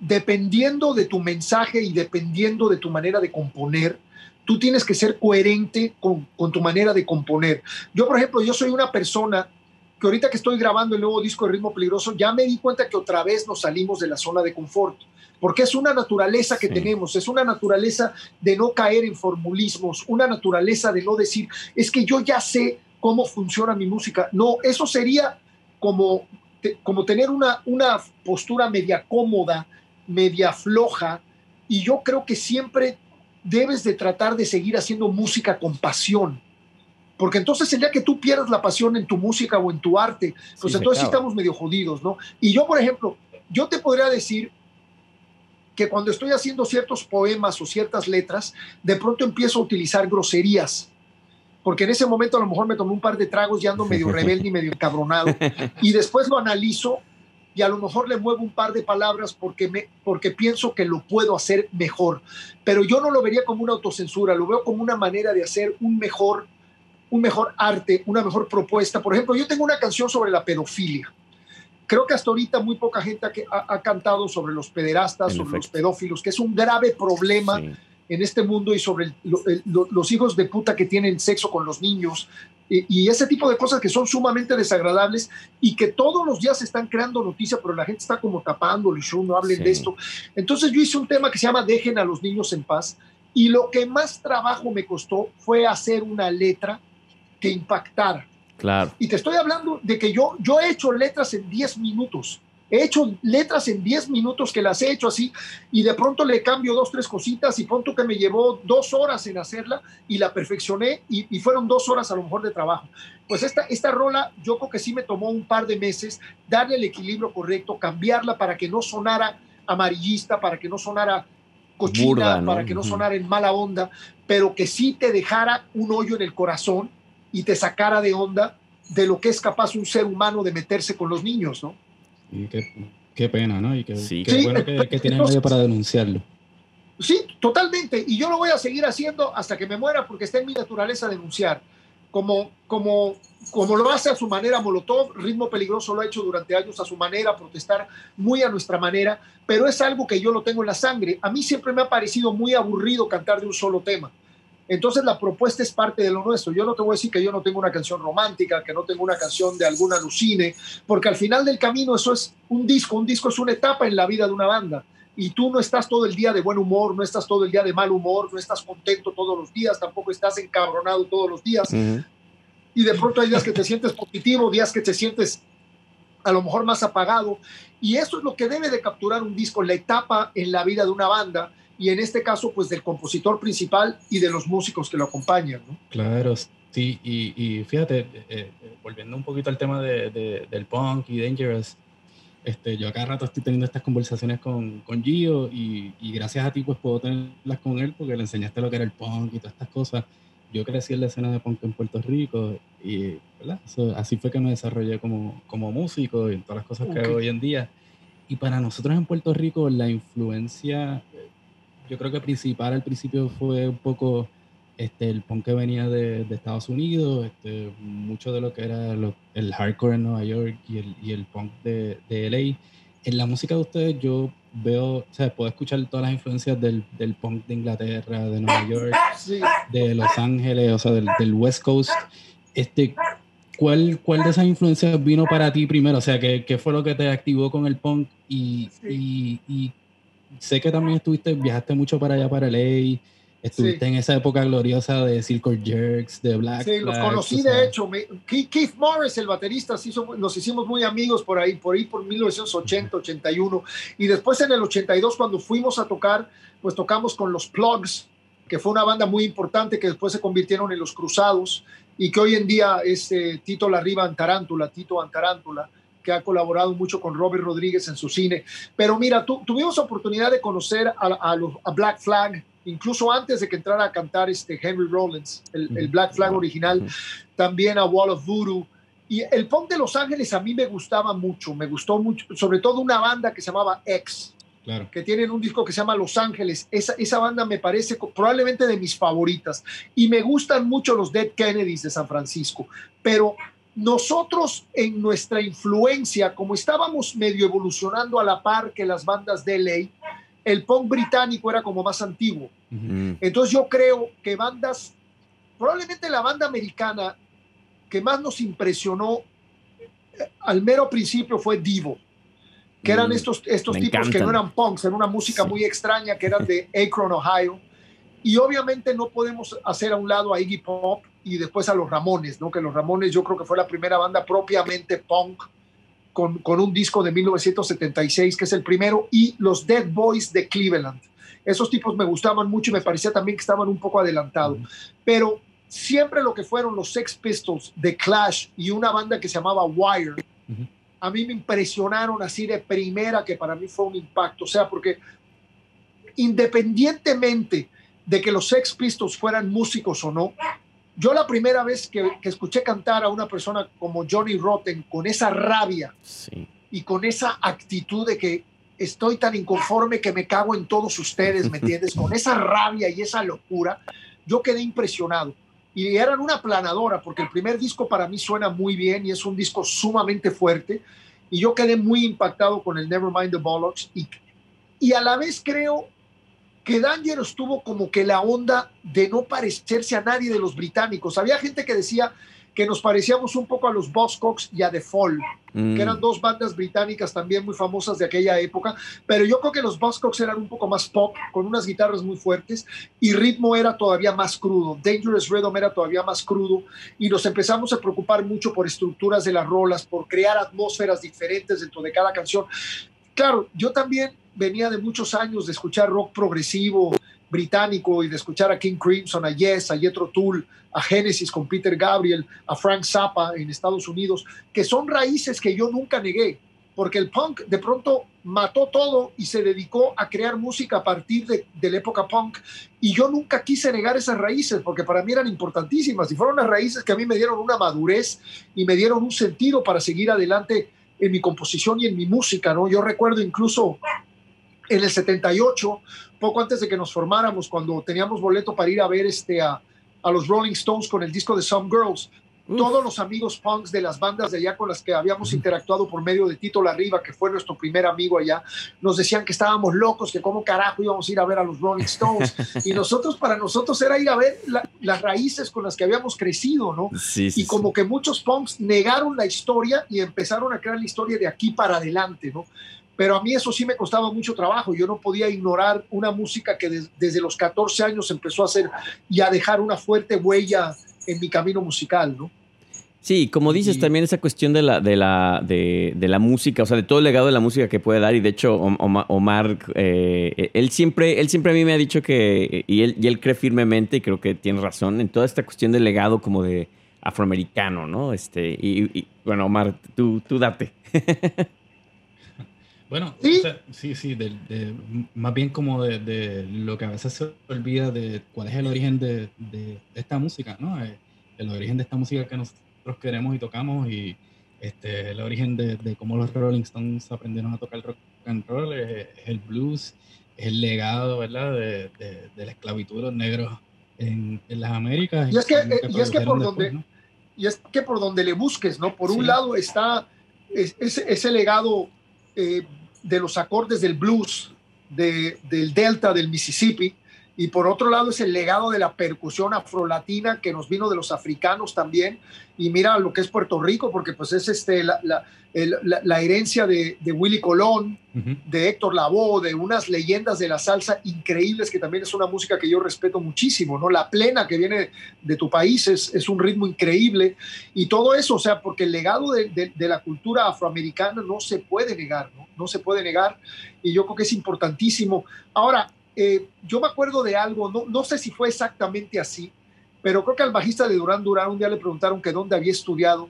dependiendo de tu mensaje y dependiendo de tu manera de componer, tú tienes que ser coherente con, con, tu manera de componer. Yo, por ejemplo, yo soy una persona que ahorita que estoy grabando el nuevo disco de Ritmo Peligroso, ya me di cuenta que otra vez nos salimos de la zona de confort, porque es una naturaleza que tenemos, es una naturaleza de no caer en formulismos, una naturaleza de no decir, es que yo ya sé cómo funciona mi música. No, eso sería como, como tener una, una postura media cómoda, media floja, y yo creo que siempre debes de tratar de seguir haciendo música con pasión. Porque entonces el día que tú pierdas la pasión en tu música o en tu arte, pues entonces sí estamos medio jodidos, ¿no? Y yo, por ejemplo, yo te podría decir que cuando estoy haciendo ciertos poemas o ciertas letras, de pronto empiezo a utilizar groserías, porque en ese momento a lo mejor me tomé un par de tragos y ando medio rebelde y medio encabronado, y después lo analizo y a lo mejor le muevo un par de palabras porque, me, porque pienso que lo puedo hacer mejor, pero yo no lo vería como una autocensura, lo veo como una manera de hacer un mejor un mejor arte, una mejor propuesta. Por ejemplo, yo tengo una canción sobre la pedofilia. Creo que hasta ahorita muy poca gente ha, ha cantado sobre los pederastas, sobre los pedófilos, que es un grave problema en este mundo y sobre los hijos de puta que tienen sexo con los niños y, ese tipo de cosas que son sumamente desagradables y que todos los días se están creando noticias, pero la gente está como tapando el show, no hablen de esto. Entonces yo hice un tema que se llama Dejen a los niños en paz y lo que más trabajo me costó fue hacer una letra que impactara. Claro. Y te estoy hablando de que yo, yo he hecho letras en 10 minutos. He hecho letras en 10 minutos que las he hecho así y de pronto le cambio dos, tres cositas y pronto que me llevó dos horas en hacerla y la perfeccioné y, fueron dos horas a lo mejor de trabajo. Pues esta, esta rola yo creo que sí me tomó un par de meses darle el equilibrio correcto, cambiarla para que no sonara amarillista, para que no sonara cochina, para que no sonara en mala onda, pero que sí te dejara un hoyo en el corazón y te sacara de onda de lo que es capaz un ser humano de meterse con los niños, ¿no? Y qué, pena, ¿no? Y qué, bueno que, que tienen medio para denunciarlo. Sí, totalmente. Y yo lo voy a seguir haciendo hasta que me muera porque está en mi naturaleza denunciar. Como, como, como lo hace a su manera Molotov, Ritmo Peligroso lo ha hecho durante años a su manera, protestar muy a nuestra manera, pero es algo que yo lo tengo en la sangre. A mí siempre me ha parecido muy aburrido cantar de un solo tema. Entonces la propuesta es parte de lo nuestro. Yo no te voy a decir que yo no tengo una canción romántica, que no tengo una canción de alguna alucine, porque al final del camino eso es un disco, un disco es una etapa en la vida de una banda. Y tú no estás todo el día de buen humor, no estás todo el día de mal humor, no estás contento todos los días, tampoco estás encabronado todos los días. Y de pronto hay días que te sientes positivo, días que te sientes a lo mejor más apagado. Y eso es lo que debe de capturar un disco, la etapa en la vida de una banda y en este caso pues del compositor principal y de los músicos que lo acompañan. ¿no? Claro, sí, y, fíjate, eh, eh, volviendo un poquito al tema de, del punk y Dangerous, este, yo acá rato estoy teniendo estas conversaciones con, con Gio y, y, gracias a ti pues puedo tenerlas con él porque le enseñaste lo que era el punk y todas estas cosas. Yo crecí en la escena de punk en Puerto Rico y ¿verdad? así fue que me desarrollé como, como músico y en todas las cosas que hago hoy en día. Y para nosotros en Puerto Rico la influencia yo creo que principal al principio fue un poco este, el punk que venía de, de Estados Unidos, este, mucho de lo que era el hardcore en Nueva York y el, y el punk de, de, LA. En la música de ustedes yo veo, o sea, puedo escuchar todas las influencias del, del punk de Inglaterra, de Nueva York, de Los Ángeles, o sea, del, del, West Coast. Este, ¿cuál, ¿Cuál de esas influencias vino para ti primero? O sea, ¿qué, qué fue lo que te activó con el punk y, y, y sé que también estuviste, viajaste mucho para allá, para LA. Estuviste en esa época gloriosa de Circle Jerks, de Black. Sí, los conocí de hecho. Keith Morris, el baterista, nos hicimos muy amigos por ahí, por ahí por 1980, 81. Y después en el 82, cuando fuimos a tocar, pues tocamos con los Plugs, que fue una banda muy importante que después se convirtieron en los Cruzados y que hoy en día es eh, Tito Larriba Antarántula, Tito Antarántula que ha colaborado mucho con Robert Rodríguez en su cine. Pero mira, tuvimos oportunidad de conocer a, a, Black Flag, incluso antes de que entrara a cantar este Henry Rollins, el, Black Flag original, también a Wall of Voodoo. Y el punk de Los Ángeles a mí me gustaba mucho, me gustó mucho, sobre todo una banda que se llamaba X, Claro. que tienen un disco que se llama Los Ángeles. Esa, esa banda me parece probablemente de mis favoritas. Y me gustan mucho los Dead Kennedys de San Francisco. Pero nosotros en nuestra influencia, como estábamos medio evolucionando a la par que las bandas de LA, el punk británico era como más antiguo. Entonces yo creo que bandas, probablemente la banda americana que más nos impresionó eh, al mero principio fue Divo, que eran Mm, estos, estos tipos que no eran punks, eran una música Sí. muy extraña, que eran de Akron, Ohio. Y obviamente no podemos hacer a un lado a Iggy Pop y después a los Ramones, ¿no? que los Ramones yo creo que fue la primera banda propiamente punk con, con un disco de 1976, que es el primero, y los Dead Boys de Cleveland. Esos tipos me gustaban mucho y me parecía también que estaban un poco adelantados. Pero siempre lo que fueron los Sex Pistols, The Clash y una banda que se llamaba Wire, a mí me impresionaron así de primera, que para mí fue un impacto. O sea, porque independientemente de que los Sex Pistols fueran músicos o no, yo la primera vez que, que escuché cantar a una persona como Johnny Rotten con esa rabia Sí. y con esa actitud de que estoy tan inconforme que me cago en todos ustedes, ¿me entiendes? Con esa rabia y esa locura, yo quedé impresionado. Y eran una planadora, porque el primer disco para mí suena muy bien y es un disco sumamente fuerte. Y yo quedé muy impactado con el Nevermind the Bollocks. Y, y a la vez creo que Dangerous tuvo como que la onda de no parecerse a nadie de los británicos. Había gente que decía que nos parecíamos un poco a los Buzzcocks y a The Fall Mm. que eran dos bandas británicas también muy famosas de aquella época, pero yo creo que los Buzzcocks eran un poco más pop, con unas guitarras muy fuertes, y ritmo era todavía más crudo, Dangerous Rhythm era todavía más crudo, y nos empezamos a preocupar mucho por estructuras de las rolas, por crear atmósferas diferentes dentro de cada canción. Claro, yo también venía de muchos años de escuchar rock progresivo británico y de escuchar a King Crimson, a Yes, a Jethro Tull, a Genesis con Peter Gabriel, a Frank Zappa en Estados Unidos, que son raíces que yo nunca negué, porque el punk de pronto mató todo y se dedicó a crear música a partir de, de la época punk, y yo nunca quise negar esas raíces, porque para mí eran importantísimas, y fueron las raíces que a mí me dieron una madurez y me dieron un sentido para seguir adelante en mi composición y en mi música, ¿no? Yo recuerdo incluso en el 78, poco antes de que nos formáramos, cuando teníamos boleto para ir a ver este, a, a los Rolling Stones con el disco de Some Girls, Uf. todos los amigos punks de las bandas de allá con las que habíamos interactuado por medio de Tito Larriba, que fue nuestro primer amigo allá, nos decían que estábamos locos, que cómo carajo íbamos a ir a ver a los Rolling Stones. y nosotros, para nosotros era ir a ver la- las raíces con las que habíamos crecido, ¿no? Sí, sí, y como que muchos punks negaron la historia y empezaron a crear la historia de aquí para adelante, ¿no? Pero a mí eso sí me costaba mucho trabajo. Yo no podía ignorar una música que des- desde los 14 años empezó a hacer y a dejar una fuerte huella en mi camino musical, ¿no? Sí, como dices, Y- también esa cuestión de la, de, la, de, de la música, o sea, de todo el legado de la música que puede dar. Y de hecho, Om- Oma- Omar, eh, él, siempre, él siempre a mí me ha dicho que, y él, y él cree firmemente, y creo que tiene razón, en toda esta cuestión del legado como de afroamericano, ¿no? Este, y, y, bueno, Omar, tú, tú date. Bueno, ¿Sí? o sea, sí, sí, de- de- más bien como de, de lo que a veces se olvida de cuál es el origen de, esta música, ¿no? Eh, El origen de esta música que nosotros queremos y tocamos y este, el origen de, cómo los Rolling Stones aprendieron a tocar rock and roll, es, es el blues, es el legado, ¿verdad? De, la esclavitud de los negros en, en las Américas. Y es que- eh, y es que por donde-. Y es que por donde le busques, ¿no? Por un lado está es- ese, ese legado eh, de los acordes del blues, de- del delta del Mississippi, y por otro lado es el legado de la percusión afrolatina que nos vino de los africanos también, y mira lo que es Puerto Rico, porque pues es este, la, la- el- la- la herencia de, de Willy Colón, Ujú. de Héctor Lavoe, de unas leyendas de la salsa increíbles, que también es una música que yo respeto muchísimo, ¿no? La plena que viene de tu país es, es un ritmo increíble y todo eso, o sea, porque el legado de, de- de la cultura afroamericana no se puede negar, ¿no? No se puede negar y yo creo que es importantísimo. Ahora, eh, yo me acuerdo de algo, no, no sé si fue exactamente así, pero creo que al bajista de Durán Durán un día le preguntaron que dónde había estudiado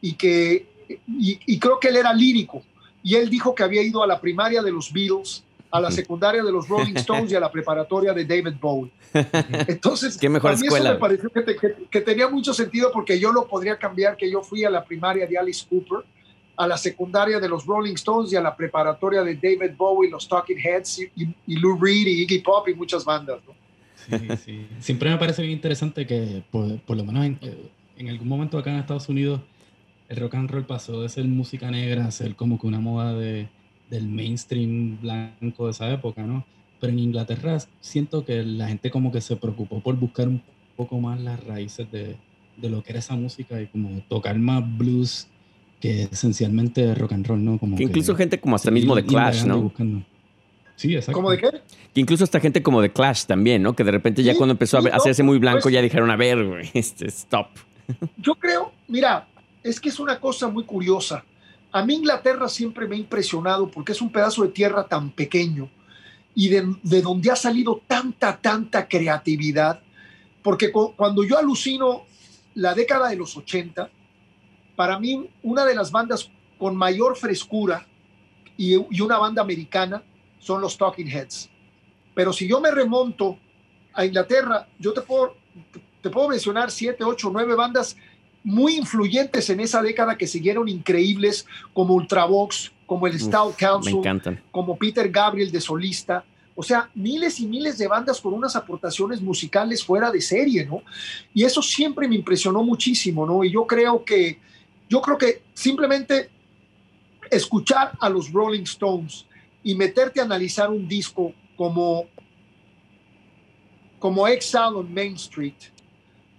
y que, y, y creo que él era lírico y él dijo que había ido a la primaria de los Beatles a la secundaria de los Rolling Stones y a la preparatoria de David Bowie. Entonces, ¿Qué mejor a mí escuela? eso me pareció que, te- que- que tenía mucho sentido porque yo lo podría cambiar, que yo fui a la primaria de Alice Cooper, a la secundaria de los Rolling Stones y a la preparatoria de David Bowie, los Talking Heads y, y- y Lou Reed y Iggy Pop y muchas bandas. ¿no? Sí, sí. Siempre me parece bien interesante que, por, por lo menos en, eh, en algún momento acá en Estados Unidos, el rock and roll pasó de ser música negra a ser como que una moda de, del mainstream blanco de esa época, ¿no? Pero en Inglaterra siento que la gente como que se preocupó por buscar un poco más las raíces de, de lo que era esa música y como tocar más blues que esencialmente rock and roll, ¿no? Como Que incluso gente como hasta mismo de Clash, ¿no? buscando. Sí, exacto. ¿Cómo de qué? Que incluso hasta gente como de Clash también, ¿no? Que de repente ya Sí, cuando empezó a sí, ver- a no, hacerse muy blanco pues- ya dijeron, a ver, güey, este, stop. Yo creo, mira, es que es una cosa muy curiosa. A mí Inglaterra siempre me ha impresionado porque es un pedazo de tierra tan pequeño y de, de donde ha salido tanta, tanta creatividad. Porque cu- cuando yo alucino la década de los 80, para mí una de las bandas con mayor frescura y, y una banda americana son los Talking Heads. Pero si yo me remonto a Inglaterra, yo te puedo, te puedo mencionar siete, ocho, nueve bandas muy influyentes en esa década que siguieron increíbles, como Ultravox, como el Stout Council, como Peter Gabriel de solista. O sea, miles y miles de bandas con unas aportaciones musicales fuera de serie, ¿no? Y eso siempre me impresionó muchísimo, ¿no? Y yo creo que, yo creo que simplemente escuchar a los Rolling Stones y meterte a analizar un disco como, como Exile on Main Street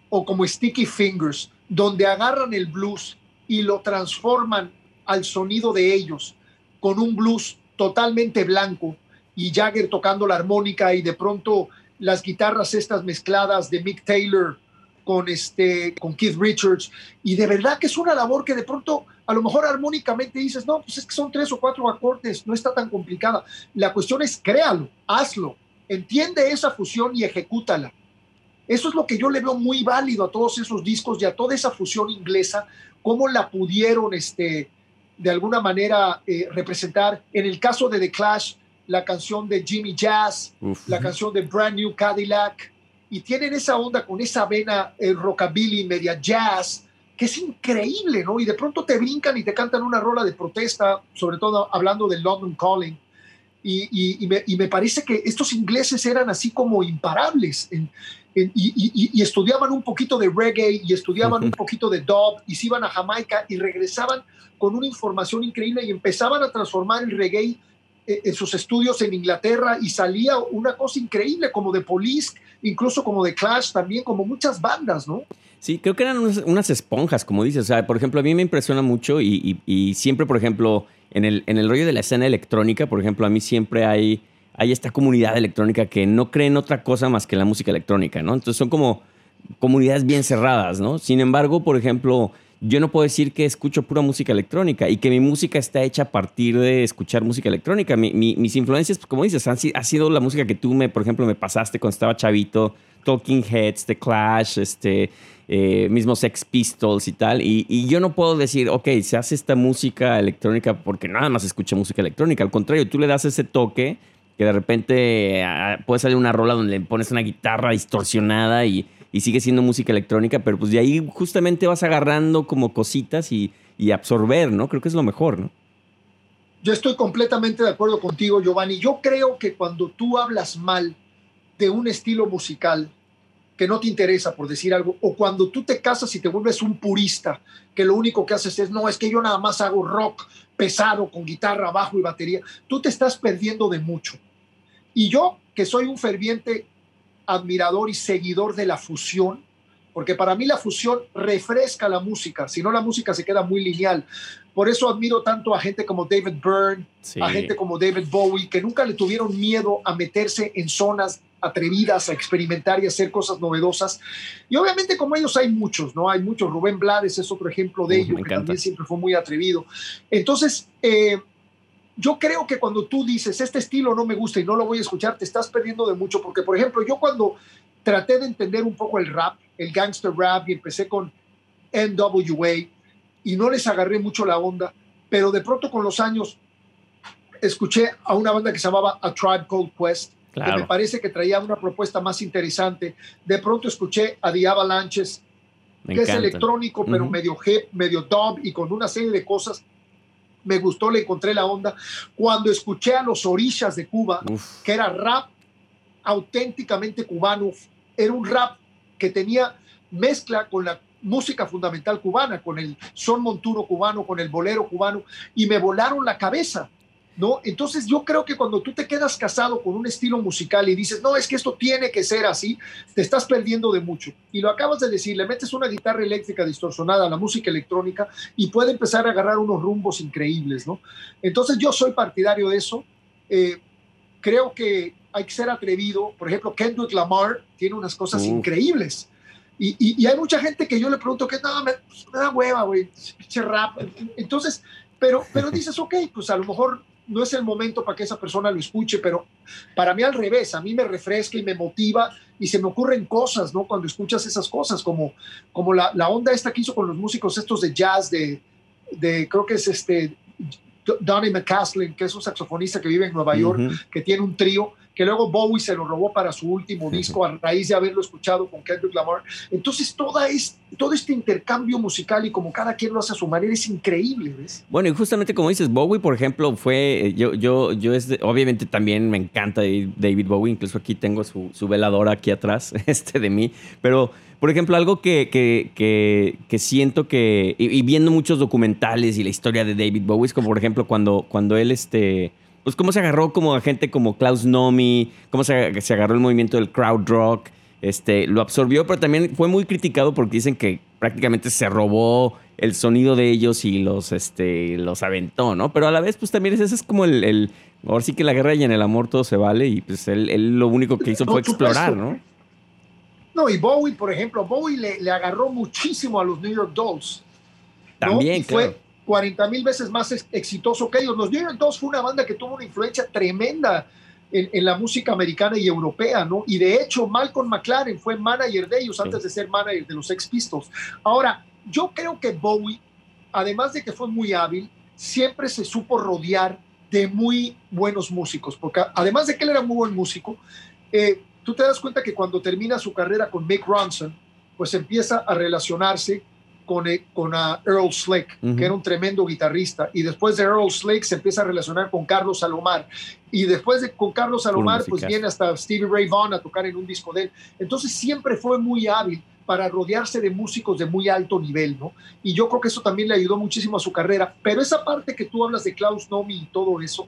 o como Sticky Fingers, donde agarran el blues y lo transforman al sonido de ellos, con un blues totalmente blanco y Jagger tocando la armónica y de pronto las guitarras estas mezcladas de Mick Taylor con este con Keith Richards. Y de verdad que es una labor que de pronto a lo mejor armónicamente dices no pues es que son tres o cuatro acordes no está tan complicada la cuestión es créalo hazlo entiende esa fusión y ejecútala. Eso es lo que yo le veo muy válido a todos esos discos y a toda esa fusión inglesa cómo la pudieron este de alguna manera eh, representar. En el caso de The Clash la canción de Jimmy Jazz Uf. la canción de Brand New Cadillac, y tienen esa onda con esa vena eh, rockabilly media jazz, que es increíble, ¿no? Y de pronto te brincan y te cantan una rola de protesta, sobre todo hablando del London Calling. Y, y- y me, y me parece que estos ingleses eran así como imparables en- en- y, estudiaban un poquito de reggae y estudiaban un poquito de dub y se iban a Jamaica y regresaban con una información increíble y empezaban a transformar el reggae en sus estudios en Inglaterra y salía una cosa increíble como de Police, incluso como de Clash también, como muchas bandas, ¿no? Sí, creo que eran unas, esponjas, como dices. O sea, por ejemplo, a mí me impresiona mucho y, y- y siempre, por ejemplo, en el, en el rollo de la escena electrónica, por ejemplo, a mí siempre hay, hay esta comunidad electrónica que no cree en otra cosa más que la música electrónica, ¿no? Entonces son como comunidades bien cerradas, ¿no? Sin embargo, por ejemplo, yo no puedo decir que escucho pura música electrónica y que mi música está hecha a partir de escuchar música electrónica. Mi- mi- mis influencias, pues, como dices, han ha sido la música que tú, me, por ejemplo, me pasaste cuando estaba chavito, Talking Heads, The Clash, este, eh, mismo Sex Pistols y tal. Y, yo no puedo decir, ok, se hace esta música electrónica porque nada más escucha música electrónica. Al contrario, tú le das ese toque que de repente ah, puede salir una rola donde le pones una guitarra distorsionada y, y sigue siendo música electrónica, pero pues de ahí justamente vas agarrando como cositas y, y absorber, ¿no? Creo que es lo mejor, ¿no? Yo estoy completamente de acuerdo contigo, Giovanni. Yo creo que cuando tú hablas mal de un estilo musical que no te interesa, por decir algo, o cuando tú te casas y te vuelves un purista, que lo único que haces es, no, es que yo nada más hago rock pesado con guitarra, bajo y batería, tú te estás perdiendo de mucho. Y yo, que soy un ferviente admirador y seguidor de la fusión, porque para mí la fusión refresca la música, si no la música se queda muy lineal. Por eso admiro tanto a gente como David Byrne, Sí. a gente como David Bowie, que nunca le tuvieron miedo a meterse en zonas atrevidas, a experimentar y hacer cosas novedosas. Y obviamente como ellos hay muchos, ¿no? Hay muchos. Rubén Blades es otro ejemplo de Uh, ello, que también siempre fue muy atrevido. Entonces, eh, yo creo que cuando tú dices, este estilo no me gusta y no lo voy a escuchar, te estás perdiendo de mucho, porque por ejemplo, yo cuando traté de entender un poco el rap, el gangster rap, y empecé con NWA, y no les agarré mucho la onda, pero de pronto con los años escuché a una banda que se llamaba A Tribe Called Quest, Claro. que me parece que traía una propuesta más interesante. De pronto escuché a The Avalanches, Me que es electrónico, pero medio hip, medio dub y con una serie de cosas. Me gustó, le encontré la onda. Cuando escuché a los Orishas de Cuba, Uf, que era rap auténticamente cubano, era un rap que tenía mezcla con la música fundamental cubana, con el son montuno cubano, con el bolero cubano, y me volaron la cabeza. ¿No? Entonces yo creo que cuando tú te quedas casado con un estilo musical y dices, no, es que esto tiene que ser así, te estás perdiendo de mucho. Y lo acabas de decir, le metes una guitarra eléctrica distorsionada a la música electrónica y puede empezar a agarrar unos rumbos increíbles, ¿no? Entonces yo soy partidario de eso. Eh, creo que hay que ser atrevido. Por ejemplo, Kendrick Lamar tiene unas cosas increíbles. Y, y- y hay mucha gente que yo le pregunto que no, me, me da hueva, güey, pinche rap. Entonces, pero, pero dices, ok, pues a lo mejor no es el momento para que esa persona lo escuche, pero para mí al revés, a mí me refresca y me motiva y se me ocurren cosas, ¿no? Cuando escuchas esas cosas, como, como la, la onda esta que hizo con los músicos estos de jazz, de, de creo que es este Donnie McCaslin, que es un saxofonista que vive en Nueva York, que tiene un trío, que luego Bowie se lo robó para su último disco a raíz de haberlo escuchado con Kendrick Lamar. Entonces, toda es, todo este intercambio musical y como cada quien lo hace a su manera es increíble, ¿ves? Bueno, y justamente como dices, Bowie, por ejemplo, fue. eh, Yo, yo, yo es de- obviamente también me encanta David Bowie, incluso aquí tengo su, su veladora aquí atrás, este de mí. Pero, por ejemplo, algo que, que, que, que siento que. Y, y viendo muchos documentales y la historia de David Bowie, es como, por ejemplo, cuando, cuando él este. Pues cómo se agarró como a gente como Klaus Nomi, cómo se, se agarró el movimiento del crowd rock, este, lo absorbió, pero también fue muy criticado porque dicen que prácticamente se robó el sonido de ellos y los, este, los aventó, ¿no? Pero a la vez, pues también ese es como el, el- ahora sí que la guerra y en el amor todo se vale y pues él, él lo único que hizo fue explorar. ¿no? No, y Bowie, por ejemplo, Bowie le, le agarró muchísimo a los New York Dolls. ¿no? También, y fue claro. 40 mil veces más ex- exitoso que ellos. Los New York Dolls fue una banda que tuvo una influencia tremenda en, en la música americana y europea, ¿no? Y de hecho, Malcolm McLaren fue manager de ellos antes de ser manager de los Sex Pistols. Ahora, yo creo que Bowie, además de que fue muy hábil, siempre se supo rodear de muy buenos músicos, porque además de que él era muy buen músico, eh, tú te das cuenta que cuando termina su carrera con Mick Ronson, pues empieza a relacionarse con, eh, con ah, Earl Slick, que era un tremendo guitarrista, y después de Earl Slick se empieza a relacionar con Carlos Salomar, y después de con Carlos Salomar, pues viene hasta Stevie Ray Vaughan a tocar en un disco de él. Entonces siempre fue muy hábil para rodearse de músicos de muy alto nivel, ¿no? Y yo creo que eso también le ayudó muchísimo a su carrera. Pero esa parte que tú hablas de Klaus Nomi y todo eso,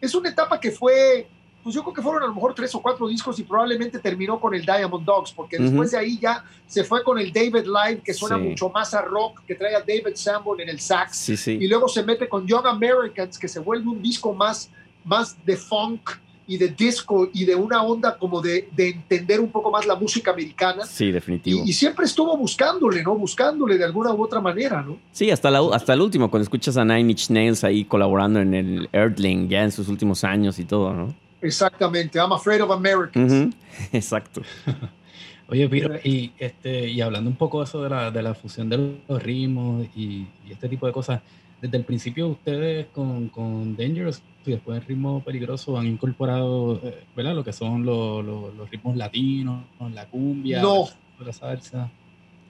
es una etapa que fue, pues yo creo que fueron a lo mejor tres o cuatro discos y probablemente terminó con el Diamond Dogs, porque después de ahí ya se fue con el David Live, que suena Sí. mucho más a rock, que trae a David Sanborn en el sax, Sí, sí. y luego se mete con Young Americans, que se vuelve un disco más, más de funk y de disco y de una onda como de, de entender un poco más la música americana. Sí, definitivo. Y, y siempre estuvo buscándole, ¿no? Buscándole de alguna u otra manera, ¿no? Sí, hasta, la, hasta el último, cuando escuchas a Nine Inch Nails ahí colaborando en el Earthling ya en sus últimos años y todo, ¿no? Exactamente. I'm afraid of Americans. Exacto. Oye, Piro, y, este, y hablando un poco de eso de la, de la fusión de los ritmos y, y este tipo de cosas, desde el principio ustedes con, con Dangerous y después Ritmo Peligroso han incorporado, eh, ¿verdad? Lo que son los, los- los ritmos latinos, la cumbia, No. la salsa.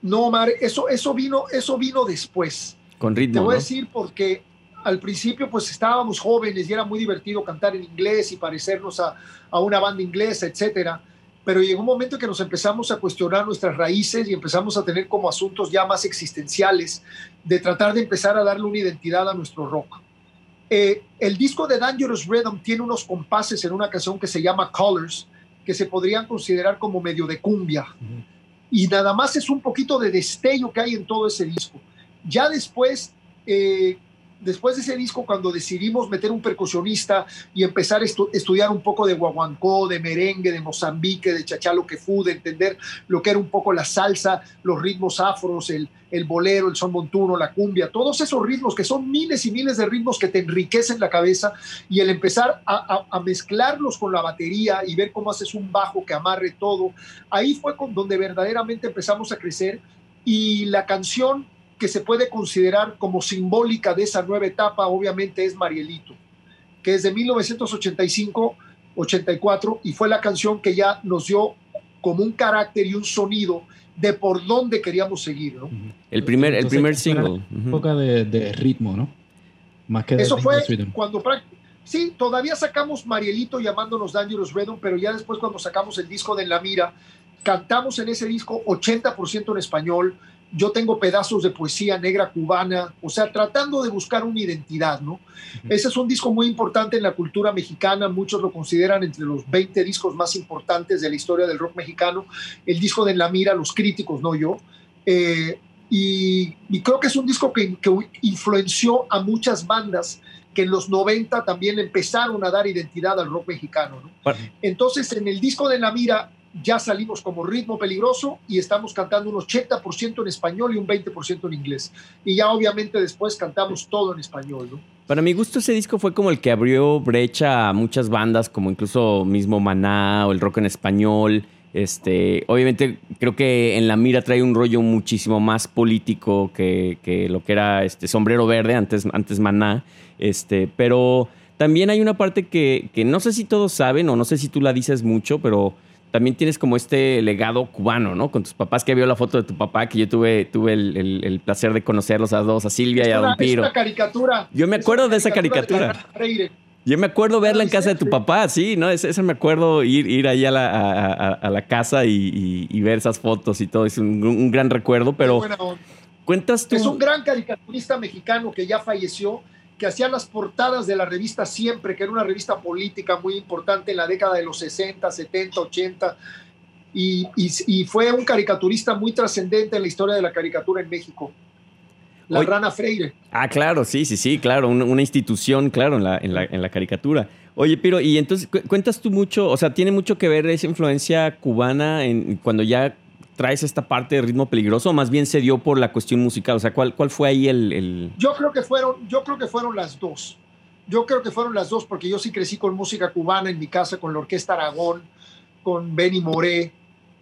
No, Omar, eso, eso, vino, eso vino después. Con Te ritmo, voy a decir porque al principio pues estábamos jóvenes y era muy divertido cantar en inglés y parecernos a, a una banda inglesa, etcétera. Pero llegó un momento en que nos empezamos a cuestionar nuestras raíces y empezamos a tener como asuntos ya más existenciales de tratar de empezar a darle una identidad a nuestro rock. Eh, el disco de Dangerous Rhythm tiene unos compases en una canción que se llama Colors, que se podrían considerar como medio de cumbia y nada más es un poquito de destello que hay en todo ese disco. Ya después, eh, después de ese disco, cuando decidimos meter un percusionista y empezar a estu- estudiar un poco de guaguancó, de merengue, de Mozambique, de chachalo que fu, de entender lo que era un poco la salsa, los ritmos afros, el, bolero, el son montuno, la cumbia, todos esos ritmos que son miles y miles de ritmos que te enriquecen la cabeza y el empezar a, a- a mezclarlos con la batería y ver cómo haces un bajo que amarre todo, ahí fue con donde verdaderamente empezamos a crecer y la canción que se puede considerar como simbólica de esa nueva etapa obviamente es Marielito. que es de 1985-84 y fue la canción que ya nos dio como un carácter y un sonido de por dónde queríamos seguir, ¿no? El primer, el primer single. Época de, de, ritmo, ¿no? Más que Eso fue cuando Sí, todavía sacamos Marielito llamándonos Dangerous Rhythm, pero ya después cuando sacamos el disco de En la Mira, cantamos en ese disco 80% en español, yo tengo pedazos de poesía negra cubana, o sea, tratando de buscar una identidad, ¿no? Ese es un disco muy importante en la cultura mexicana, muchos lo consideran entre los 20 discos más importantes de la historia del rock mexicano, el disco de En la Mira, los críticos, no yo. Eh, y, creo que es un disco que, que influenció a muchas bandas que en los 90 también empezaron a dar identidad al rock mexicano. ¿no? Entonces, en el disco de La Mira ya salimos como ritmo peligroso y estamos cantando un 80% en español y un 20% en inglés. Y ya obviamente después cantamos todo en español. ¿no? Para mi gusto ese disco fue como el que abrió brecha a muchas bandas, como incluso mismo Maná o el rock en español. Este, obviamente creo que en la mira trae un rollo muchísimo más político que, que lo que era este sombrero verde antes, antes Maná. Este, pero también hay una parte que, que no sé si todos saben o no sé si tú la dices mucho, pero también tienes como este legado cubano, ¿no? Con tus papás, que vio la foto de tu papá, que yo tuve, tuve el, el, placer de conocerlos a dos, a Silvia y a Don Piro. Esta caricatura. Yo me acuerdo de esa caricatura. Yo me acuerdo verla en casa de tu papá, sí, ¿no? Esa me acuerdo ir, ir ahí a la, a, la casa y, y, ver esas fotos y todo. Es un, un gran recuerdo, pero... Cuentas tú... Es un gran caricaturista mexicano que ya falleció que hacía las portadas de la revista Siempre, que era una revista política muy importante en la década de los 60, 70, 80, y, y, fue un caricaturista muy trascendente en la historia de la caricatura en México. La Rana Freire. Ah, claro, sí, sí, sí, claro, una, institución, claro, en la, en la, en la caricatura. Oye, pero, y entonces, cuentas tú mucho, o sea, tiene mucho que ver esa influencia cubana en cuando ya traes esta parte de ritmo peligroso o más bien se dio por la cuestión musical? O sea, ¿cuál, cuál fue ahí el, Yo, creo que fueron, yo creo que fueron las dos. Yo creo que fueron las dos porque yo sí crecí con música cubana en mi casa, con la Orquesta Aragón, con Benny Moré,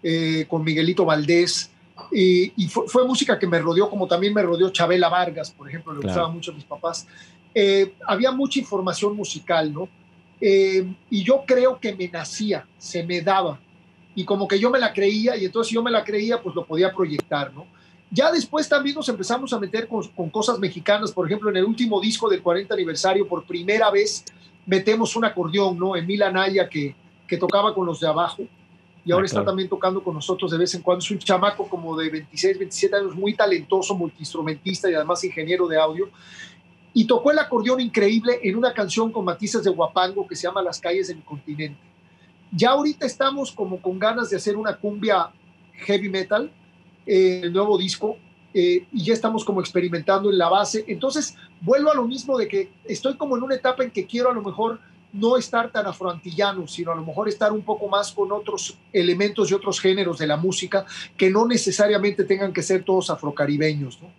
eh, con Miguelito Valdés. Y, fue, música que me rodeó, como también me rodeó Chabela Vargas, por ejemplo, le gustaba mucho a mis papás. Eh, había mucha información musical, ¿no? Eh, y yo creo que me nacía, se me daba y como que yo me la creía y entonces si yo me la creía pues lo podía proyectar, ¿no? Ya después también nos empezamos a meter con, cosas mexicanas, por ejemplo en el último disco del 40 aniversario por primera vez metemos un acordeón, ¿no? Emil Anaya que, que tocaba con los de abajo y ahora ah, está también tocando con nosotros de vez en cuando. Es un chamaco como de 26, 27 años, muy talentoso, multiinstrumentista y además ingeniero de audio. Y tocó el acordeón increíble en una canción con matices de guapango que se llama Las calles del continente. Ya ahorita estamos como con ganas de hacer una cumbia heavy metal, eh, el nuevo disco, eh, y ya estamos como experimentando en la base. Entonces, vuelvo a lo mismo de que estoy como en una etapa en que quiero a lo mejor no estar tan afroantillano, sino a lo mejor estar un poco más con otros elementos y otros géneros de la música que no necesariamente tengan que ser todos afrocaribeños. ¿no?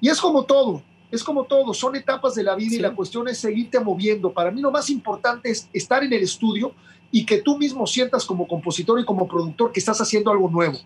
Y es como todo, es como todo, son etapas de la vida y la cuestión es seguirte moviendo. Para mí lo más importante es estar en el estudio y que tú mismo sientas como compositor y como productor que estás haciendo algo nuevo,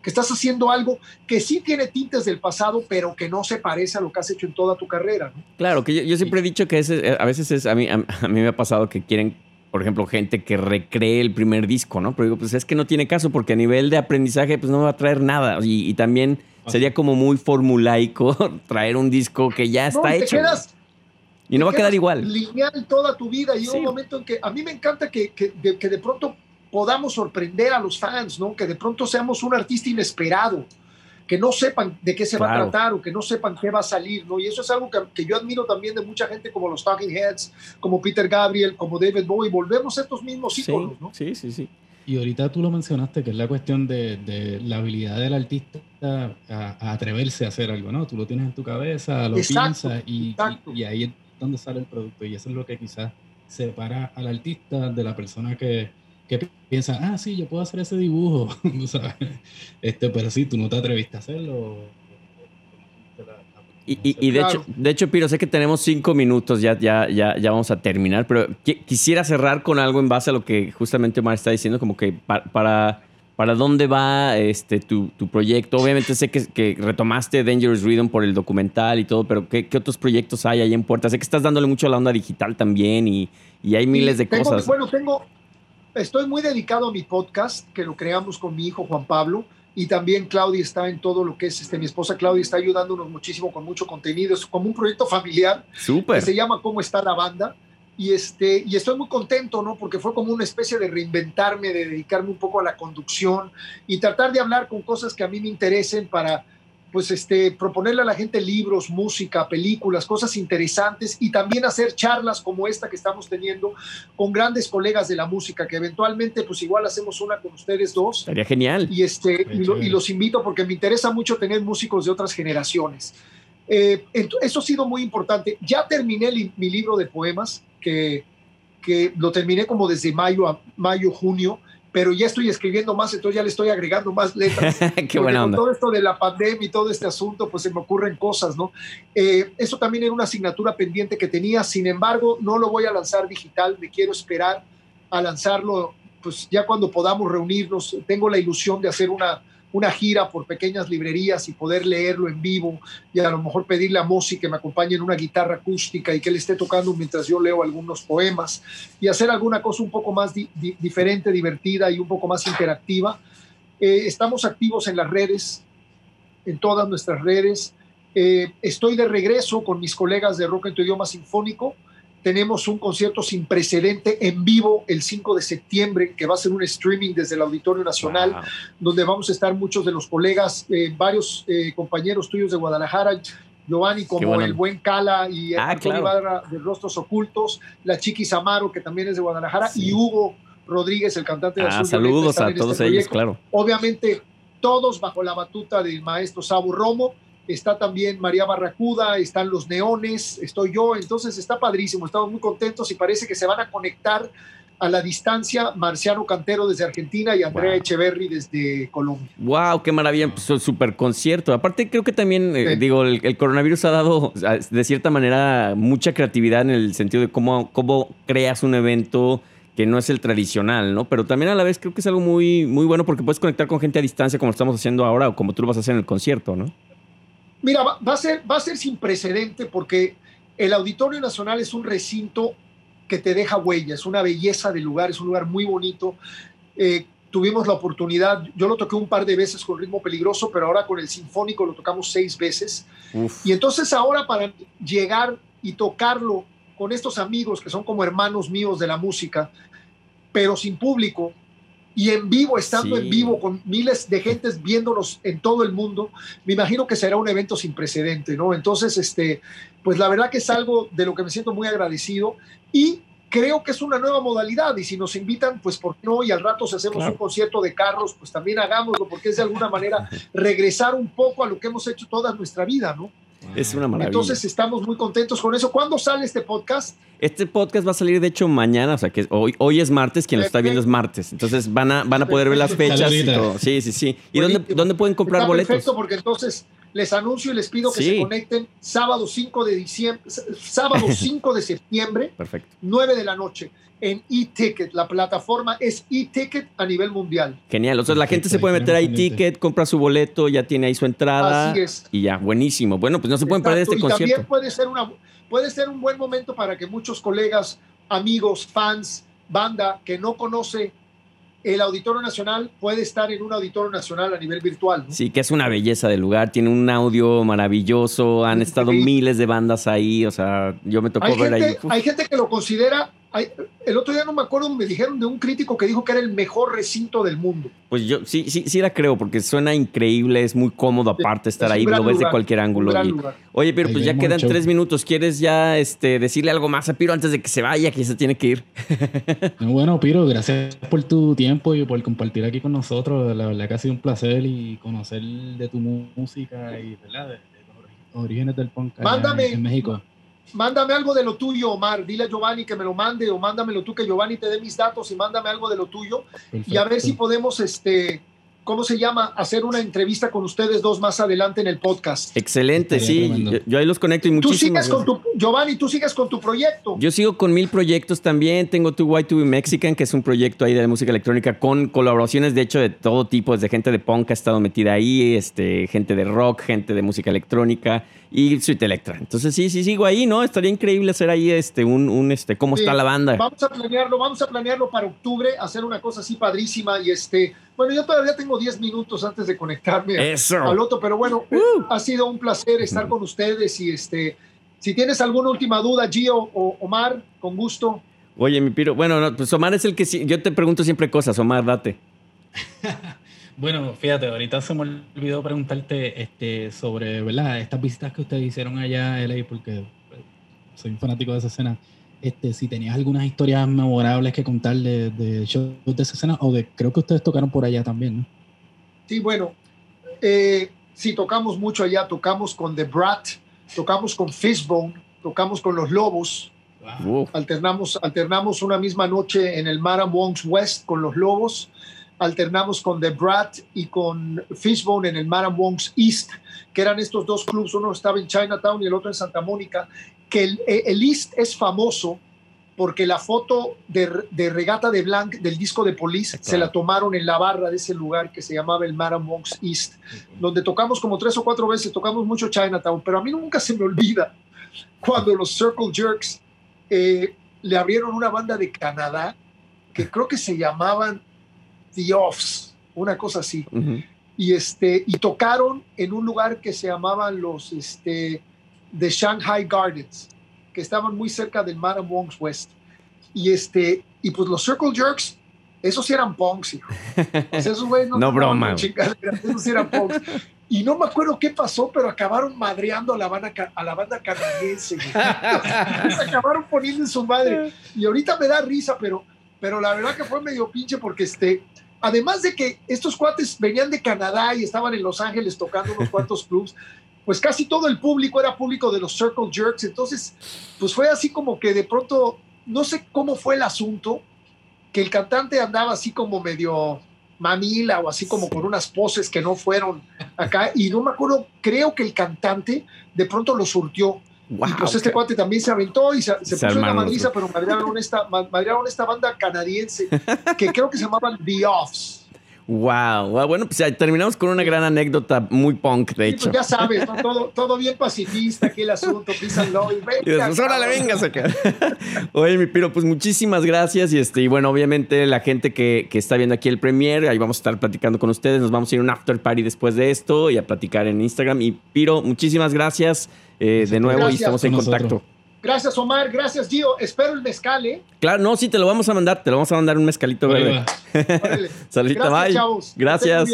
que estás haciendo algo que sí tiene tintes del pasado, pero que no se parece a lo que has hecho en toda tu carrera. Claro, que yo, siempre he dicho que eh, a veces es, a mí, a, mí me ha pasado que quieren por ejemplo, gente que recree el primer disco, ¿no? Pero digo, pues es que no tiene caso porque a nivel de aprendizaje, pues no me va a traer nada. Y, también sería como muy formulaico traer un disco que ya está hecho. Y no va a quedar igual. Lineal toda tu vida. Y un momento en que a mí me encanta que, que, de, que, de, pronto podamos sorprender a los fans, ¿no? Que de pronto seamos un artista inesperado, que no sepan de qué se va a tratar o que no sepan qué va a salir, ¿no? Y eso es algo que, que, yo admiro también de mucha gente como los Talking Heads, como Peter Gabriel, como David Bowie. Volvemos a estos mismos íconos, ¿no? Sí, sí, sí. Y ahorita tú lo mencionaste, que es la cuestión de, de la habilidad del artista a, atreverse a hacer algo, ¿no? Tú lo tienes en tu cabeza, lo piensas y, y, y, ahí dónde sale el producto. Y eso es lo que quizás separa al artista de la persona que, que piensa, ah, sí, yo puedo hacer ese dibujo, ¿sabes? Este, pero sí, tú no te atreviste a hacerlo. Y, y, de, hecho, de hecho, Piro, sé que tenemos cinco minutos, ya, ya, ya, ya vamos a terminar, pero quisiera cerrar con algo en base a lo que justamente Omar está diciendo, como que para, ¿Para dónde va este tu, tu proyecto? Obviamente sé que, que, retomaste Dangerous Rhythm por el documental y todo, pero ¿qué, ¿qué, otros proyectos hay ahí en puerta? Sé que estás dándole mucho a la onda digital también y, y hay miles de tengo, cosas. Bueno, tengo, estoy muy dedicado a mi podcast, que lo creamos con mi hijo Juan Pablo, y también Claudia está en todo lo que es, este, mi esposa Claudia está ayudándonos muchísimo con mucho contenido, es como un proyecto familiar Súper. que se llama ¿Cómo está la banda? Y, este, y estoy muy contento, ¿no? Porque fue como una especie de reinventarme, de dedicarme un poco a la conducción y tratar de hablar con cosas que a mí me interesen para, pues, este, proponerle a la gente libros, música, películas, cosas interesantes y también hacer charlas como esta que estamos teniendo con grandes colegas de la música, que eventualmente, pues, igual hacemos una con ustedes dos. Sería genial. Y, este, y, lo, y los invito porque me interesa mucho tener músicos de otras generaciones. Eh, eso ha sido muy importante. Ya terminé li, mi libro de poemas, que, que, lo terminé como desde mayo a mayo, junio, pero ya estoy escribiendo más, entonces ya le estoy agregando más letras. Qué buena onda. Con todo esto de la pandemia y todo este asunto, pues se me ocurren cosas, ¿no? Eh, eso también era una asignatura pendiente que tenía, sin embargo, no lo voy a lanzar digital, me quiero esperar a lanzarlo, pues ya cuando podamos reunirnos, tengo la ilusión de hacer una una gira por pequeñas librerías y poder leerlo en vivo y a lo mejor pedirle a Mosi que me acompañe en una guitarra acústica y que él esté tocando mientras yo leo algunos poemas y hacer alguna cosa un poco más di di diferente, divertida y un poco más interactiva. Eh, estamos activos en las redes, en todas nuestras redes. Eh, estoy de regreso con mis colegas de Rock en tu idioma sinfónico tenemos un concierto sin precedente en vivo el 5 de septiembre, que va a ser un streaming desde el Auditorio Nacional, wow. donde vamos a estar muchos de los colegas, eh, varios eh, compañeros tuyos de Guadalajara, Giovanni como bueno. el buen Cala y ah, Antonio claro. Ibarra de Rostros Ocultos, la Chiquis Amaro, que también es de Guadalajara, Sí. y Hugo Rodríguez, el cantante de Ah, Azul saludos a todos este ellos, proyecto. claro. Obviamente, todos bajo la batuta del maestro Sabo Romo. Está también María Barracuda, están los Neones, estoy yo. Entonces está padrísimo, estamos muy contentos y parece que se van a conectar a la distancia Marciano Cantero desde Argentina y Andrea Wow. Echeverry desde Colombia. Wow, qué maravilla, pues, super concierto. Aparte, creo que también, eh, Sí. digo, el, el coronavirus ha dado, de cierta manera, mucha creatividad en el sentido de cómo, cómo creas un evento que no es el tradicional, ¿no? Pero también a la vez creo que es algo muy, muy bueno porque puedes conectar con gente a distancia como lo estamos haciendo ahora o como tú lo vas a hacer en el concierto, ¿no? Mira, va, va a ser, va a ser sin precedente porque el Auditorio Nacional es un recinto que te deja huella, es una belleza de lugar, es un lugar muy bonito. Eh, tuvimos la oportunidad, yo lo toqué un par de veces con ritmo peligroso, pero ahora con el Sinfónico lo tocamos seis veces. Uf. Y entonces ahora para llegar y tocarlo con estos amigos que son como hermanos míos de la música, pero sin público y en vivo, estando Sí. en vivo con miles de gentes viéndolos en todo el mundo, me imagino que será un evento sin precedente, ¿no? Entonces, este, pues la verdad que es algo de lo que me siento muy agradecido y creo que es una nueva modalidad y si nos invitan, pues por qué no, y al rato si hacemos Claro. un concierto de carros, pues también hagámoslo, porque es de alguna manera regresar un poco a lo que hemos hecho toda nuestra vida, ¿no? Es una maravilla. Entonces estamos muy contentos con eso. ¿Cuándo sale este podcast? Este podcast va a salir, de hecho, mañana, o sea, que hoy, hoy es martes, quien lo está viendo es martes. Entonces van a, van a poder ver las fechas y Saludita. todo. Sí, sí, sí. ¿Y dónde, dónde pueden comprar Está boletos? Perfecto, porque entonces les anuncio y les pido que Sí. se conecten sábado 5 de diciembre, sábado 5 de septiembre, Perfecto. 9 de la noche, en eTicket. La plataforma es eTicket a nivel mundial. Genial. O sea, la gente se puede meter ahí excelente. ticket, compra su boleto, ya tiene ahí su entrada. Así es. Y ya, buenísimo. Bueno, pues no se pueden perder este y concierto. también puede ser, una, puede ser un buen momento para que muchos colegas, amigos, fans, banda que no conoce el Auditorio Nacional puede estar en un Auditorio Nacional a nivel virtual. ¿no? Sí, que es una belleza de lugar, tiene un audio maravilloso, han estado Sí. miles de bandas ahí, o sea, yo me tocó Hay ver gente, ahí. uf, hay gente que lo considera. Hay- el otro día no me acuerdo, me dijeron de un crítico que dijo que era el mejor recinto del mundo. Pues yo sí, sí, sí la creo, porque suena increíble, es muy cómodo aparte estar Es ahí, lo ves de cualquier ángulo. y-. Oye, Ahí pues ya quedan show. tres minutos, ¿quieres ya este, decirle algo más a Piro antes de que se vaya, que se tiene que ir? No, Bueno, Piro, gracias por tu tiempo y por compartir aquí con nosotros. La verdad que ha sido un placer y conocer de tu música y ¿verdad? de, de los orígenes del punk allá Mándame. en, en México. Mándame algo de lo tuyo, Omar. Dile a Giovanni que me lo mande o mándamelo tú, que Giovanni te dé mis datos y mándame algo de lo tuyo. Y a ver si podemos este, ¿cómo se llama? Hacer una entrevista con ustedes dos más adelante en el podcast. Excelente, sí. Yo, yo, ahí los conecto y muchísimas Tú sigues con tu, Giovanni, tú sigues con tu proyecto. Yo sigo con mil proyectos también. Tengo tu Y2B Mexican, que es un proyecto ahí de música electrónica con colaboraciones, de hecho, de todo tipo, desde gente de punk que ha estado metida ahí, este, gente de rock, gente de música electrónica y Sweet Electra. Entonces, sí, sí, sigo ahí, ¿no? Estaría increíble hacer ahí este, un, un este, cómo está la banda. Vamos a planearlo, vamos a planearlo para octubre, hacer una cosa así padrísima y este, bueno, yo todavía tengo 10 minutos antes de conectarme Eso. al otro, pero bueno, uh. ha sido un placer estar con ustedes y este, si tienes alguna última duda, Gio o Omar, con gusto. Oye, mi piro, bueno, no, pues Omar es el que yo te pregunto siempre cosas, Omar, date. Bueno, fíjate, ahorita se me olvidó preguntarte este, sobre ¿verdad? estas visitas que ustedes hicieron allá a LA, porque pues, soy un fanático de esa escena. Este, si tenías algunas historias memorables que contar de, de shows de esa escena, o de creo que ustedes tocaron por allá también, ¿no? Sí, bueno, eh, sí, tocamos mucho allá, tocamos con The Brat, tocamos con Fishbone, tocamos con Los Lobos, wow. alternamos, alternamos una misma noche en el Mara Wongs West con Los Lobos alternamos con The Brat y con Fishbone en el Wong's East, que eran estos dos clubs, uno estaba en Chinatown y el otro en Santa Mónica, que el, el East es famoso porque la foto de, de, Regata de Blanc del disco de Police claro. se la tomaron en la barra de ese lugar que se llamaba el Wong's East, donde tocamos como tres o cuatro veces, tocamos mucho Chinatown, pero a mí nunca se me olvida cuando los Circle Jerks eh, le abrieron una banda de Canadá que creo que se llamaban The Offs, una cosa así. Uh -huh. Y, este, y tocaron en un lugar que se llamaban los este, The Shanghai Gardens, que estaban muy cerca del Madam Wong's West. Y, este, y pues los Circle Jerks, esos sí eran punks, hijo. Pues esos güeyes no, no broma. esos sí eran punks. Y no me acuerdo qué pasó, pero acabaron madreando a la banda, a la banda canadiense. acabaron poniendo en su madre. Y ahorita me da risa, pero, pero la verdad que fue medio pinche porque este, además de que estos cuates venían de Canadá y estaban en Los Ángeles tocando unos cuantos clubs, pues casi todo el público era público de los Circle Jerks, entonces pues fue así como que de pronto, no sé cómo fue el asunto, que el cantante andaba así como medio mamila o así como con unas poses que no fueron acá, y no me acuerdo, creo que el cantante de pronto lo surtió. Wow, y pues okay. este cuate también se aventó y se, se, se puso una madriza, pero madrearon esta, madrearon esta banda canadiense que creo que se llamaban The Offs. Wow, bueno, pues ya terminamos con una gran anécdota muy punk, de sí, hecho. Pues ya sabes, ¿no? todo, todo bien pacifista aquí el asunto, písalo y venga. Y después, órale, vengas acá. Oye, mi piro, pues muchísimas gracias y este, y bueno, obviamente la gente que, que está viendo aquí el premier, ahí vamos a estar platicando con ustedes, nos vamos a ir a un after party después de esto y a platicar en Instagram. Y Piro, muchísimas gracias eh, de nuevo gracias y estamos en contacto. Gracias, Omar. Gracias, Gio. Espero el mezcal, ¿eh? Claro, no, sí, te lo vamos a mandar. Te lo vamos a mandar un mezcalito verde. Saludita, Gracias, bye. chavos. Gracias.